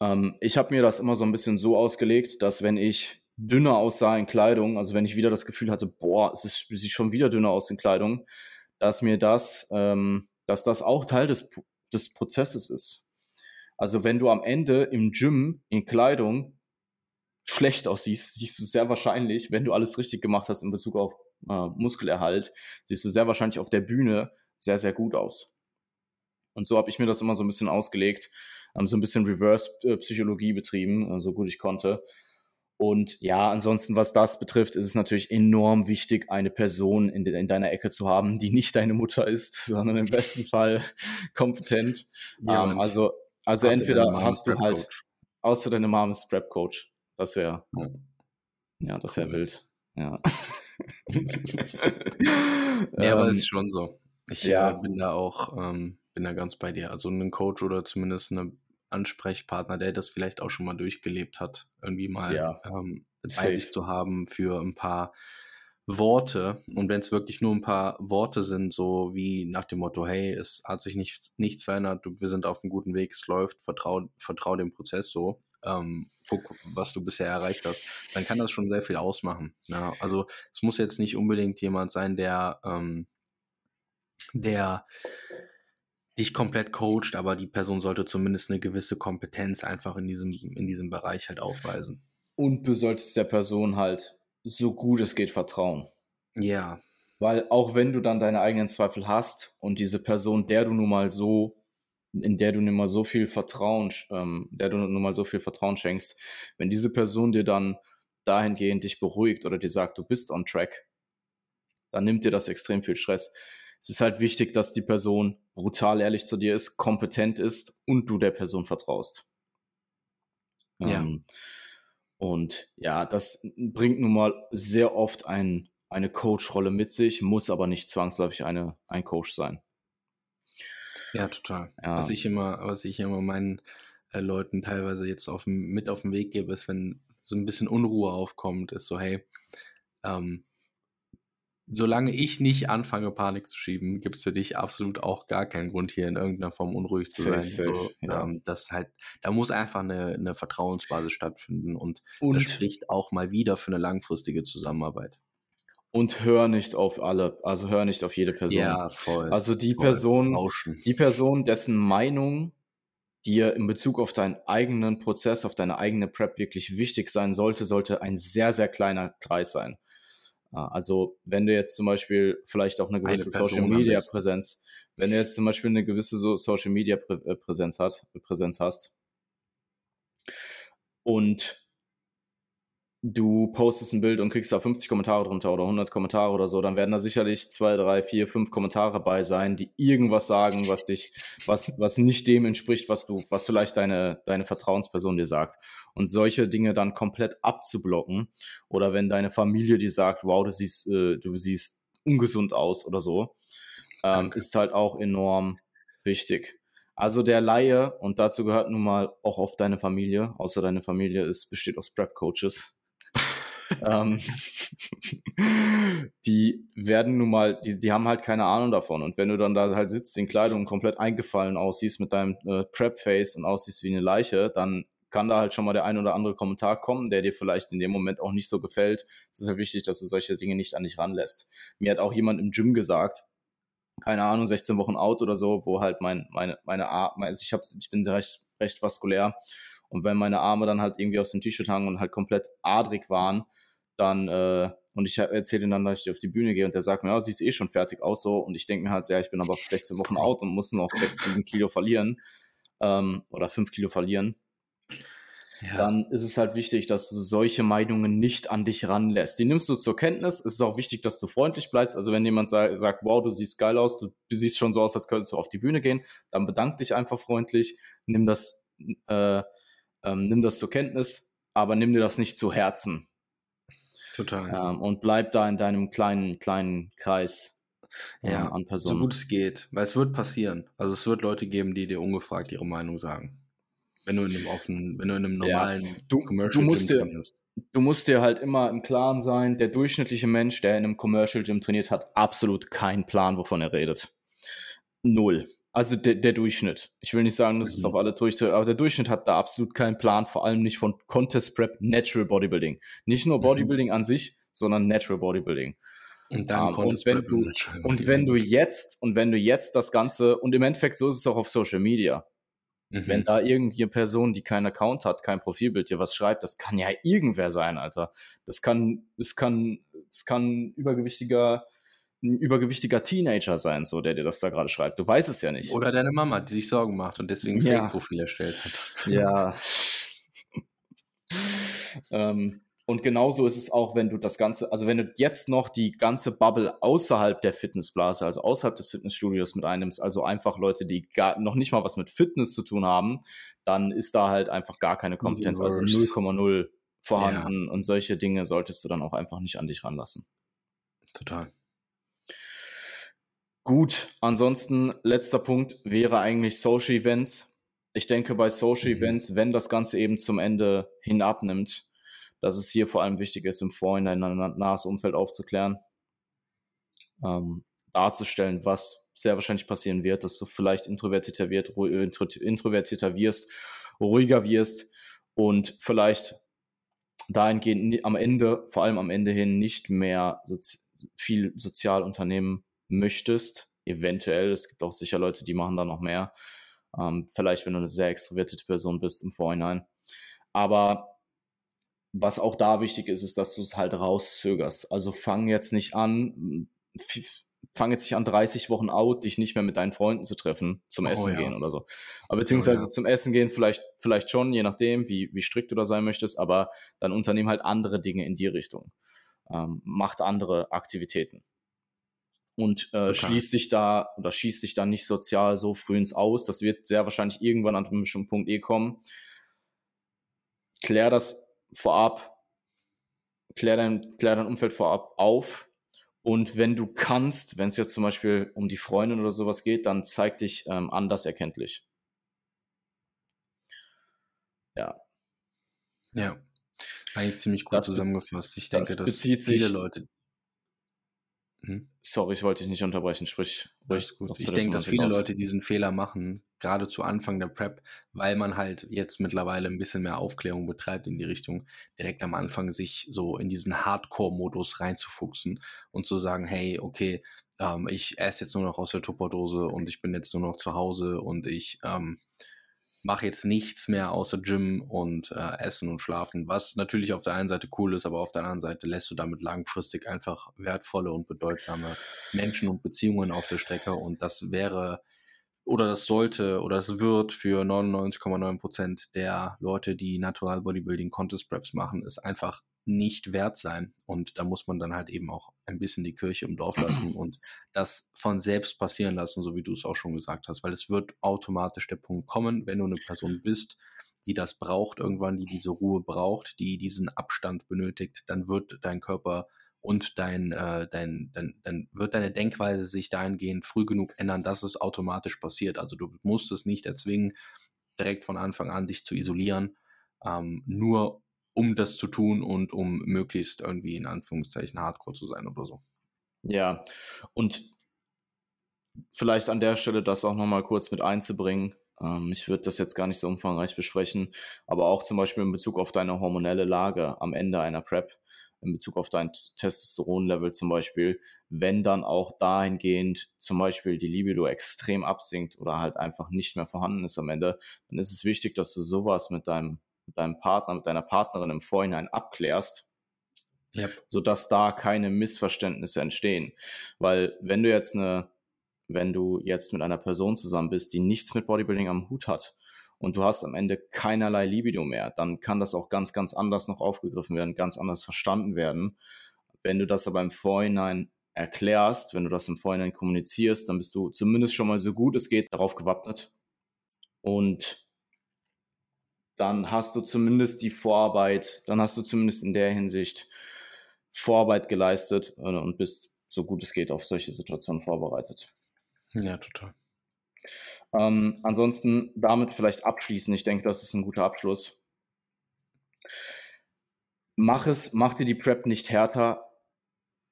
ähm, ich habe mir das immer so ein bisschen so ausgelegt, dass wenn ich dünner aussah in Kleidung, also wenn ich wieder das Gefühl hatte, boah, es, ist, sieht schon wieder dünner aus in Kleidung, dass mir das, ähm, dass das auch Teil des, des Prozesses ist. Also wenn du am Ende im Gym in Kleidung schlecht aussiehst, siehst du sehr wahrscheinlich, wenn du alles richtig gemacht hast in Bezug auf äh, Muskelerhalt, siehst du sehr wahrscheinlich auf der Bühne sehr, sehr gut aus. Und so habe ich mir das immer so ein bisschen ausgelegt, ähm, so ein bisschen Reverse-Psychologie betrieben, äh, so gut ich konnte. Und ja, ansonsten, was das betrifft, ist es natürlich enorm wichtig, eine Person in, de in deiner Ecke zu haben, die nicht deine Mutter ist, sondern im besten Fall kompetent. Ja, ähm, also, also entweder hast du halt, außer deine Mom ist Prep Coach. Das wäre, ja. ja, das wäre wild. Ja. ja, aber ähm, ist schon so. Ich ja. äh, bin da auch, ähm, bin da ganz bei dir. Also einen Coach oder zumindest einen Ansprechpartner, der das vielleicht auch schon mal durchgelebt hat, irgendwie mal ja. ähm, bei sich zu haben für ein paar Worte. Und wenn es wirklich nur ein paar Worte sind, so wie nach dem Motto, hey, es hat sich nicht, nichts verändert, wir sind auf einem guten Weg, es läuft, vertrau, vertrau dem Prozess so, ähm, guck, was du bisher erreicht hast, dann kann das schon sehr viel ausmachen. Ja, also es muss jetzt nicht unbedingt jemand sein, der, ähm, der dich komplett coacht, aber die Person sollte zumindest eine gewisse Kompetenz einfach in diesem, in diesem Bereich halt aufweisen. Und du solltest der Person halt so gut es geht vertrauen. Ja. Weil auch wenn du dann deine eigenen Zweifel hast und diese Person, der du nun mal so in der du nun mal so viel Vertrauen, ähm, der du nun mal so viel Vertrauen schenkst, wenn diese Person dir dann dahingehend dich beruhigt oder dir sagt, du bist on track, dann nimmt dir das extrem viel Stress. Es ist halt wichtig, dass die Person brutal ehrlich zu dir ist, kompetent ist und du der Person vertraust. Ja. Ähm, und ja, das bringt nun mal sehr oft ein, eine Coach-Rolle mit sich, muss aber nicht zwangsläufig eine, ein Coach sein. Ja, total. Ja. Was ich immer, was ich immer meinen äh, Leuten teilweise jetzt auf, mit auf den Weg gebe, ist, wenn so ein bisschen Unruhe aufkommt, ist so, hey, ähm, solange ich nicht anfange, Panik zu schieben, gibt es für dich absolut auch gar keinen Grund, hier in irgendeiner Form unruhig zu safe, sein. Safe, so, ja. ähm, das halt, da muss einfach eine, eine Vertrauensbasis stattfinden und, und das spricht auch mal wieder für eine langfristige Zusammenarbeit. und hör nicht auf alle, also hör nicht auf jede Person. Ja, voll. Also die voll. Person, Rauschen. die Person, dessen Meinung dir in Bezug auf deinen eigenen Prozess, auf deine eigene Prep wirklich wichtig sein sollte, sollte ein sehr, sehr kleiner Kreis sein. Also wenn du jetzt zum Beispiel vielleicht auch eine gewisse Person Social Media. Präsenz, wenn du jetzt zum Beispiel eine gewisse so Social Media äh, Präsenz, hat, Präsenz hast und du postest ein Bild und kriegst da 50 Kommentare drunter oder 100 Kommentare oder so, dann werden da sicherlich zwei, drei, vier, fünf Kommentare bei sein, die irgendwas sagen, was dich, was, was nicht dem entspricht, was du, was vielleicht deine, deine Vertrauensperson dir sagt. Und solche Dinge dann komplett abzublocken oder wenn deine Familie dir sagt, wow, du siehst, äh, du siehst ungesund aus oder so, ähm, ist halt auch enorm wichtig. Also der Laie, und dazu gehört nun mal auch oft deine Familie, außer deine Familie ist, besteht aus Prep-Coaches. Ähm, die werden nun mal, die, die haben halt keine Ahnung davon. Und wenn du dann da halt sitzt in Kleidung komplett eingefallen aussiehst mit deinem äh, Prep-Face und aussiehst wie eine Leiche, dann kann da halt schon mal der ein oder andere Kommentar kommen, der dir vielleicht in dem Moment auch nicht so gefällt. Es ist ja wichtig, dass du solche Dinge nicht an dich ranlässt. Mir hat auch jemand im Gym gesagt, keine Ahnung, 16 Wochen out oder so, wo halt mein, meine, meine Arme, also ich, ich bin recht, recht vaskulär und wenn meine Arme dann halt irgendwie aus dem T-Shirt hangen und halt komplett adrig waren, dann, äh, und ich erzähle ihm dann, dass ich auf die Bühne gehe und der sagt mir, ja, siehst eh schon fertig aus so und ich denke mir halt, ja, ich bin aber 16 Wochen out und muss noch 6, 7 Kilo verlieren ähm, oder 5 Kilo verlieren Ja. dann ist es halt wichtig, dass du solche Meinungen nicht an dich ranlässt. Die nimmst du zur Kenntnis. Es ist auch wichtig, dass du freundlich bleibst. Also wenn jemand sa sagt, wow, du siehst geil aus, du, du siehst schon so aus, als könntest du auf die Bühne gehen, dann bedank dich einfach freundlich, nimm das, äh, ähm, nimm das zur Kenntnis, aber nimm dir das nicht zu Herzen Total. ähm, und bleib da in deinem kleinen, kleinen Kreis äh, Ja, an so Personen. gut es geht. Weil es wird passieren. Also es wird Leute geben, die dir ungefragt ihre Meinung sagen. Wenn du in einem offenen, wenn du in einem Ja. normalen Du, Commercial du musst Gym dir, du musst dir halt immer im Klaren sein, der durchschnittliche Mensch, der in einem Commercial Gym trainiert, hat absolut keinen Plan, wovon er redet. Null. Also der, der Durchschnitt. Ich will nicht sagen, dass es Mhm. auf alle durch, aber der Durchschnitt hat da absolut keinen Plan, vor allem nicht von Contest Prep, Natural Bodybuilding. Nicht nur Mhm. Bodybuilding an sich, sondern Natural Bodybuilding. Und dann Ähm, konntest und wenn du- Und wenn du jetzt, und wenn du jetzt das Ganze, und im Endeffekt so ist es auch auf Social Media. Mhm. Wenn da irgendeine Person, die keinen Account hat, kein Profilbild, dir was schreibt, das kann ja irgendwer sein, Alter. Das kann, es kann, es kann übergewichtiger, ein übergewichtiger Teenager sein, so, der dir das da gerade schreibt. Du weißt es ja nicht. Oder deine Mama, die sich Sorgen macht und deswegen ein Ja. Fake-Profil erstellt hat. Ja. ähm, und genauso ist es auch, wenn du das Ganze, also wenn du jetzt noch die ganze Bubble außerhalb der Fitnessblase, also außerhalb des Fitnessstudios mit einnimmst, also einfach Leute, die gar, noch nicht mal was mit Fitness zu tun haben, dann ist da halt einfach gar keine Kompetenz, also Universe. 0,0 vorhanden und solche Dinge solltest du dann auch einfach nicht an dich ranlassen. Total. Gut, ansonsten letzter Punkt wäre eigentlich Social Events. Ich denke bei Social Mhm. Events, wenn das Ganze eben zum Ende hin abnimmt, dass es hier vor allem wichtig ist, im Vorhinein ein nahes Umfeld aufzuklären, ähm, darzustellen, was sehr wahrscheinlich passieren wird, dass du vielleicht introvertierter, wird, intro- introvertierter wirst, ruhiger wirst und vielleicht dahingehend am Ende, vor allem am Ende hin, nicht mehr sozi viel sozial unternehmen möchtest. Eventuell, es gibt auch sicher Leute, die machen da noch mehr. Ähm, vielleicht, wenn du eine sehr extrovertierte Person bist im Vorhinein. Aber was auch da wichtig ist, ist, dass du es halt rauszögerst. Also fang jetzt nicht an, fang jetzt nicht an, 30 Wochen out, dich nicht mehr mit deinen Freunden zu treffen, zum Oh Essen ja. gehen oder so. Aber beziehungsweise Oh ja. zum Essen gehen, vielleicht, vielleicht schon, je nachdem, wie, wie strikt du da sein möchtest, aber dann unternehm halt andere Dinge in die Richtung. Ähm, macht andere Aktivitäten. Und äh, Total. schließ dich da oder schieß dich da nicht sozial so früh ins Aus. Das wird sehr wahrscheinlich irgendwann an einem bestimmten Punkt eh kommen. Klär das vorab, klär dein, klär dein Umfeld vorab auf. Und wenn du kannst, wenn es jetzt zum Beispiel um die Freundin oder sowas geht, dann zeig dich ähm, anders erkenntlich. Ja, Ja. Eigentlich ziemlich gut Das zusammengefasst. Ich das denke, dass bezieht viele sich- Leute. Hm? sorry, ich wollte dich nicht unterbrechen. Sprich, ruhig gut. Ich denke, dass viele aus. Leute diesen Fehler machen, gerade zu Anfang der Prep, weil man halt jetzt mittlerweile ein bisschen mehr Aufklärung betreibt in die Richtung, direkt am Anfang sich so in diesen Hardcore-Modus reinzufuchsen und zu sagen, hey, okay, ähm, ich esse jetzt nur noch aus der Tupperdose und ich bin jetzt nur noch zu Hause und ich ähm, mache jetzt nichts mehr außer Gym und äh, Essen und Schlafen, was natürlich auf der einen Seite cool ist, aber auf der anderen Seite lässt du damit langfristig einfach wertvolle und bedeutsame Menschen und Beziehungen auf der Strecke und das wäre oder das sollte oder es wird für 99,9 Prozent der Leute, die Natural Bodybuilding Contest Preps machen, ist einfach nicht wert sein. Und da muss man dann halt eben auch ein bisschen die Kirche im Dorf lassen und das von selbst passieren lassen, so wie du es auch schon gesagt hast, weil es wird automatisch der Punkt kommen, wenn du eine Person bist, die das braucht irgendwann, die diese Ruhe braucht, die diesen Abstand benötigt, dann wird dein Körper und dein, äh, dein, dein, dann wird deine Denkweise sich dahingehend früh genug ändern, dass es automatisch passiert. Also du musst es nicht erzwingen, direkt von Anfang an dich zu isolieren, ähm, nur um das zu tun und um möglichst irgendwie in Anführungszeichen hardcore zu sein oder so. Ja, und vielleicht an der Stelle das auch nochmal kurz mit einzubringen. Ähm, ich würde das jetzt gar nicht so umfangreich besprechen, aber auch zum Beispiel in Bezug auf deine hormonelle Lage am Ende einer Prep, in Bezug auf dein Testosteronlevel zum Beispiel, wenn dann auch dahingehend zum Beispiel die Libido extrem absinkt oder halt einfach nicht mehr vorhanden ist am Ende, dann ist es wichtig, dass du sowas mit deinem mit deinem Partner, mit deiner Partnerin im Vorhinein abklärst, yep. sodass da keine Missverständnisse entstehen. Weil wenn du jetzt eine, wenn du jetzt mit einer Person zusammen bist, die nichts mit Bodybuilding am Hut hat und du hast am Ende keinerlei Libido mehr, dann kann das auch ganz, ganz anders noch aufgegriffen werden, ganz anders verstanden werden. Wenn du das aber im Vorhinein erklärst, wenn du das im Vorhinein kommunizierst, dann bist du zumindest schon mal so gut es geht darauf gewappnet. Und dann hast du zumindest die Vorarbeit, dann hast du zumindest in der Hinsicht Vorarbeit geleistet äh, und bist so gut es geht auf solche Situationen vorbereitet. Ja, total. Ähm, ansonsten damit vielleicht abschließen. Ich denke, das ist ein guter Abschluss. Mach es, mach dir die Prep nicht härter,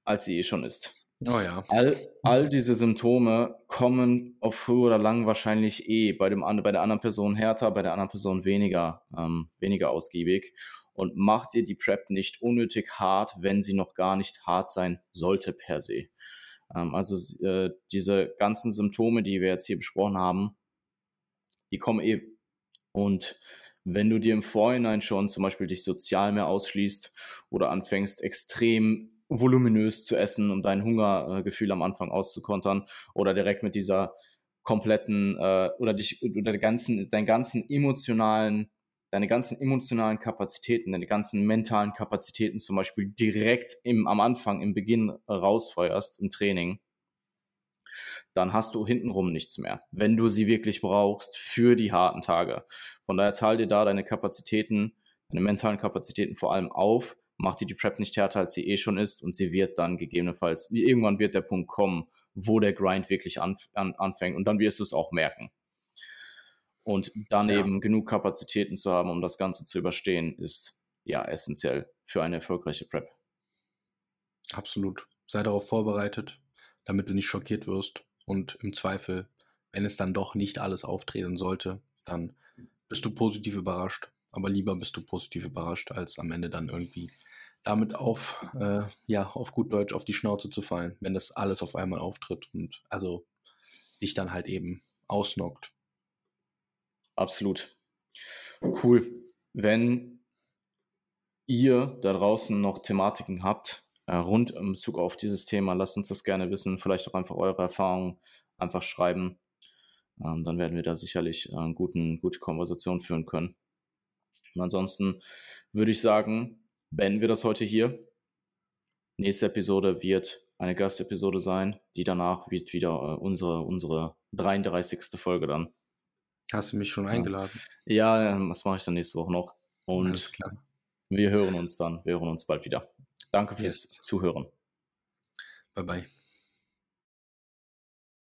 als sie eh schon ist. Oh ja. All, all diese Symptome kommen auf früh oder lang wahrscheinlich eh bei, dem, bei der anderen Person härter, bei der anderen Person weniger, ähm, weniger ausgiebig. Und macht ihr die Prep nicht unnötig hart, wenn sie noch gar nicht hart sein sollte per se. Ähm, also äh, diese ganzen Symptome, die wir jetzt hier besprochen haben, die kommen eh. Und wenn du dir im Vorhinein schon zum Beispiel dich sozial mehr ausschließt oder anfängst extrem voluminös zu essen, um dein Hungergefühl am Anfang auszukontern oder direkt mit dieser kompletten äh, oder dich oder ganzen, deinen ganzen emotionalen, deine ganzen emotionalen Kapazitäten, deine ganzen mentalen Kapazitäten zum Beispiel direkt im, am Anfang, im Beginn rausfeuerst im Training, dann hast du hintenrum nichts mehr, wenn du sie wirklich brauchst für die harten Tage. Von daher teil dir da deine Kapazitäten, deine mentalen Kapazitäten vor allem auf, macht dir die Prep nicht härter, als sie eh schon ist und sie wird dann gegebenenfalls, irgendwann wird der Punkt kommen, wo der Grind wirklich an, an, anfängt und dann wirst du es auch merken. Und dann ja. eben genug Kapazitäten zu haben, um das Ganze zu überstehen, ist ja essentiell für eine erfolgreiche Prep. Absolut. Sei darauf vorbereitet, damit du nicht schockiert wirst und im Zweifel, wenn es dann doch nicht alles auftreten sollte, dann bist du positiv überrascht. Aber lieber bist du positiv überrascht, als am Ende dann irgendwie damit auf, äh, ja, auf gut Deutsch auf die Schnauze zu fallen, wenn das alles auf einmal auftritt und also dich dann halt eben ausnockt. Absolut. Cool. Wenn ihr da draußen noch Thematiken habt, äh, rund in Bezug auf dieses Thema, lasst uns das gerne wissen. Vielleicht auch einfach eure Erfahrungen einfach schreiben. Ähm, dann werden wir da sicherlich äh, guten, gute Konversation führen können. Und ansonsten würde ich sagen, beenden wir das heute hier. Nächste Episode wird eine Gastepisode sein. Die danach wird wieder äh, unsere, unsere 33. Folge dann. Hast du mich schon eingeladen? Ja, ähm, das mache ich dann nächste Woche noch. Und Alles klar. wir hören uns dann. Wir hören uns bald wieder. Danke fürs yes. Zuhören. Bye bye.